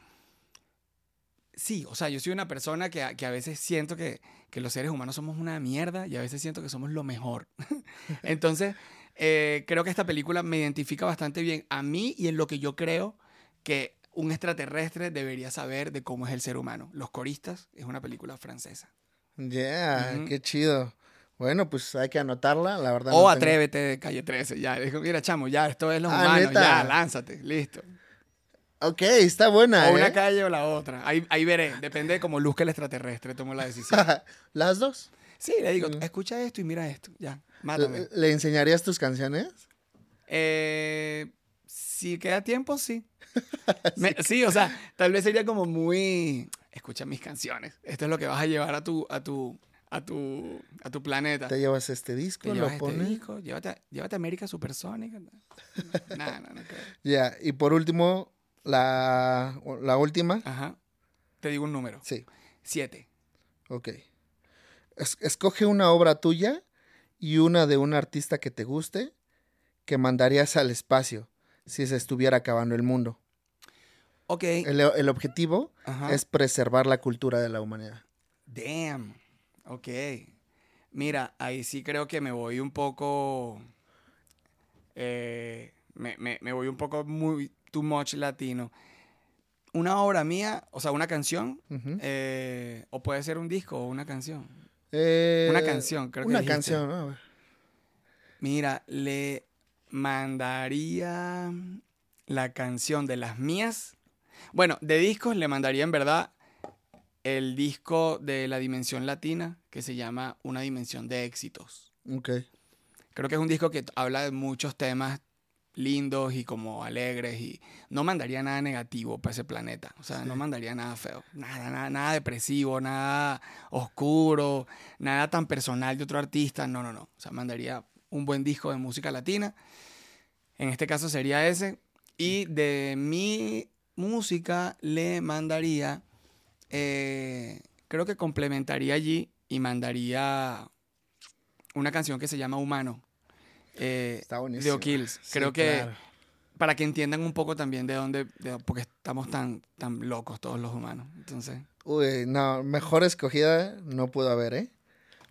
Sí, o sea, yo soy una persona que, a- que a veces siento que, que los seres humanos somos una mierda y a veces siento que somos lo mejor. Entonces, eh, creo que esta película me identifica bastante bien a mí y en lo que yo creo que un extraterrestre debería saber de cómo es el ser humano. Los Coristas es una película francesa. Yeah, qué chido. Bueno, pues hay que anotarla, la verdad. O no tengo- Atrévete de Calle 13. Ya, dijo, mira, chamo, ya, esto es los Ah, humanos. ¿neta? Ya, lánzate, listo. Ok, está buena, O una ¿eh? calle o la otra. Ahí, ahí veré. Depende de cómo luzca el extraterrestre, tomo la decisión. Las dos. Sí, le digo, Mm. escucha esto y mira esto. Ya, mátame. ¿Le, le enseñarías tus canciones? Eh, si queda tiempo, sí. Me- sí, o sea, tal vez sería como muy. Escucha mis canciones. Esto es lo que vas a llevar a tu, a tu, a tu, a tu planeta. Te llevas este disco, Te lo llevas este pones. disco, llévate, a- llévate América Supersónica. No, no, no creo. Ya, y por último, la, la última. Ajá. Te digo un número. Sí, Siete. ok. Es- escoge una obra tuya y una de un artista que te guste que mandarías al espacio si se estuviera acabando el mundo. Ok. El, el objetivo Ajá. es preservar la cultura de la humanidad. Damn. Ok. Mira, ahí sí creo que me voy un poco. eh, me, me- me voy un poco muy too much latino. Una obra mía, o sea, una canción, eh, o puede ser un disco o una canción. Eh, Una canción, creo que Una dijiste. canción, ¿no? Mira, le mandaría la canción de las mías. Bueno, de discos le mandaría en verdad el disco de la dimensión latina que se llama Una dimensión de éxitos. Ok. Creo que es un disco que habla de muchos temas lindos y como alegres y no mandaría nada negativo para ese planeta. O sea, no mandaría nada feo. Nada, nada, nada depresivo, nada oscuro, nada tan personal de otro artista. No, no, no. O sea, mandaría un buen disco de música latina. En este caso sería ese. Y de mi música le mandaría, eh, creo que complementaría allí y mandaría una canción que se llama Humano. eh, Está de. O'Kills. Sí, Creo que claro. para que entiendan un poco también de dónde, de- porque estamos tan, tan locos todos los humanos. Entonces, Uy, no, mejor escogida no pudo haber, ¿eh?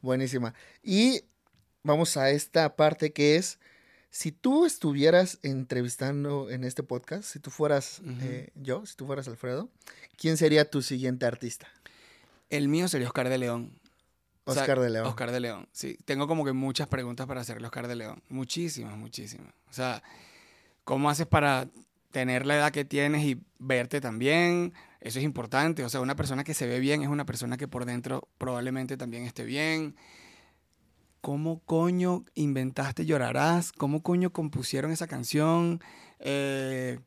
Buenísima. Y vamos a esta parte que es, si tú estuvieras entrevistando en este podcast, si tú fueras eh, yo, si tú fueras Alfredo, ¿quién sería tu siguiente artista? el mío sería Oscar de León. O sea, Oscar de León. Oscar de León, sí. Tengo como que muchas preguntas para hacerle a Oscar de León. Muchísimas, muchísimas. O sea, ¿cómo haces para tener la edad que tienes y verte también? Eso es importante. O sea, una persona que se ve bien es una persona que por dentro probablemente también esté bien. ¿Cómo coño inventaste Llorarás? ¿Cómo coño compusieron esa canción? Eh,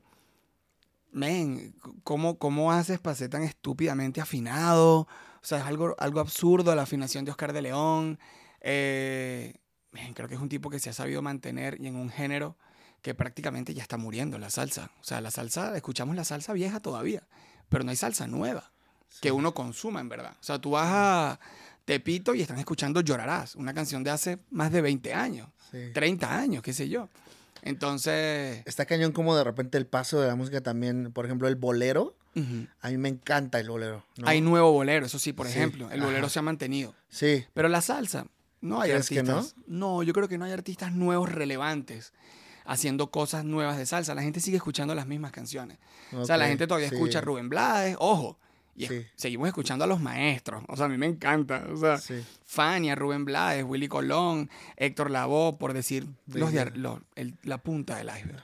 men, ¿cómo, ¿cómo haces para ser tan estúpidamente afinado? O sea, es algo, algo absurdo la afinación de Oscar de León. Eh, creo que es un tipo que se ha sabido mantener y en un género que prácticamente ya está muriendo, la salsa. O sea, la salsa, escuchamos la salsa vieja todavía, pero no hay salsa nueva que uno consuma en verdad. O sea, tú vas a Tepito y están escuchando Llorarás, una canción de hace más de 20 años, Sí. 30 años, qué sé yo. Entonces, Está cañón como de repente el paso de la música también, por ejemplo, el bolero. A mí me encanta el bolero. ¿no? hay nuevo bolero, eso sí, por Sí, ejemplo. El bolero ajá. se ha mantenido. Sí, Pero la salsa, no hay ¿Crees que artistas. no? yo creo que no hay artistas nuevos relevantes haciendo cosas nuevas de salsa. La gente sigue escuchando las mismas canciones. O sea, la gente todavía sí. escucha Rubén Blades, ojo. Y es- Sí. seguimos escuchando a los maestros. O sea, a mí me encanta. O sea, Sí. Fania, Rubén Blades, Willy Colón, Héctor Lavoe, por decir los de los- el- la punta del iceberg.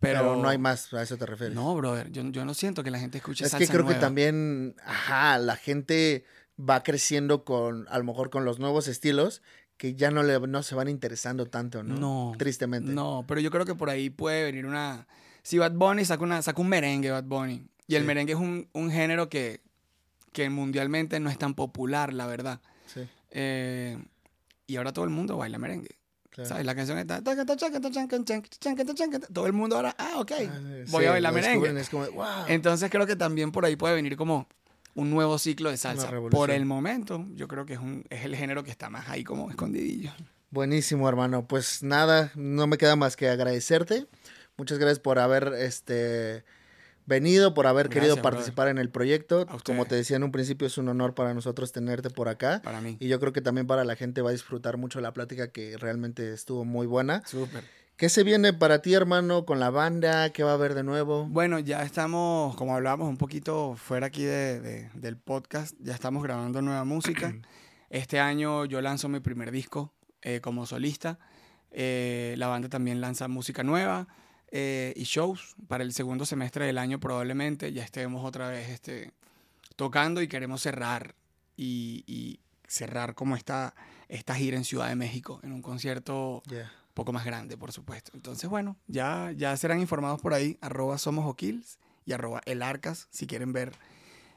Pero, Pero, no hay más, a eso te refieres. No, brother, yo, yo no siento que la gente escuche Es salsa que creo que también, ajá, la gente va creciendo con, a lo mejor con los nuevos estilos, que ya no, le, no se van interesando tanto, ¿no? No. Tristemente. No, pero yo creo que por ahí puede venir una... Si Bad Bunny saca, una, saca un merengue, Bad Bunny. Y el Sí. merengue es un, un género que, que mundialmente no es tan popular, la verdad. Sí, Eh, y ahora todo el mundo baila merengue. claro. ¿Sabes? La canción está... Todo el mundo ahora... Ah, ok. Ah, Voy sí, a bailar merengue. Es como, wow. Entonces creo que también por ahí puede venir como un nuevo ciclo de salsa. Por el momento, yo creo que es, un, es el género que está más ahí como escondidillo. Buenísimo, hermano. Pues nada, no me queda más que agradecerte. Muchas gracias por haber este venido, por haber Gracias, querido brother. participar en el proyecto. Como te decía en un principio, es un honor para nosotros tenerte por acá. Para mí. Y yo creo que también para la gente va a disfrutar mucho la plática que realmente estuvo muy buena. Súper. ¿Qué se viene para ti, hermano, con la banda? ¿Qué va a haber de nuevo? Bueno, ya estamos, como hablábamos un poquito fuera aquí de- de- del podcast, ya estamos grabando nueva música. Este año yo lanzo mi primer disco eh, como solista. Eh, la banda también lanza música nueva eh, y shows. Para el segundo semestre del año probablemente ya estemos otra vez este, tocando y queremos cerrar y, y cerrar como esta, esta gira en Ciudad de México, en un concierto Ya. poco más grande, por supuesto. Entonces, bueno, ya, ya serán informados por ahí, arroba somos O'Kills y arroba el Arcas, si quieren ver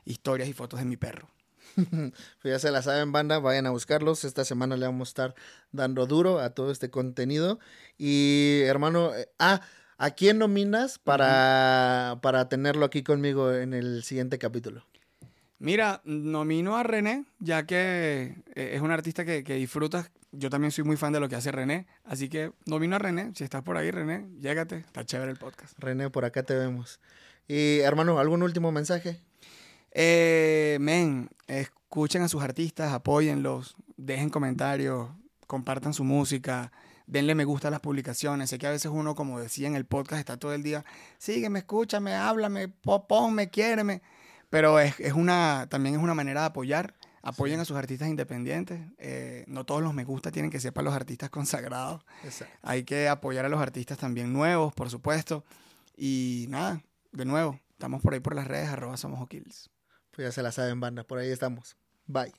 historias y fotos de mi perro. Pues ya se la saben, banda, vayan a buscarlos. Esta semana le vamos a estar dando duro a todo este contenido. Y hermano, eh, ah, ¿a quién nominas para, para tenerlo aquí conmigo en el siguiente capítulo? Mira, nomino a René, ya que eh, es un artista que, que disfrutas. Yo también soy muy fan de lo que hace René, así que nomino a René. Si estás por ahí, René, llégate. Está chévere el podcast. René, por acá te vemos. Y hermano, ¿algún último mensaje? Eh, men, escuchen a sus artistas, apóyenlos, dejen comentarios, compartan su música, denle me gusta a las publicaciones. Sé que a veces uno, como decía en el podcast, está todo el día, sígueme, escúchame, háblame, po- ponme, quiéreme. Pero es, es una, también es una manera de apoyar. Apoyen a sus artistas independientes. Eh, no todos los me gusta tienen que ser para los artistas consagrados. Exacto. Hay que apoyar a los artistas también nuevos, por supuesto. Y nada, de nuevo, estamos por ahí por las redes, arroba somos O'Kills. Pues ya se la saben, banda, por ahí estamos. Bye.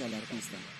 Jaque al artista.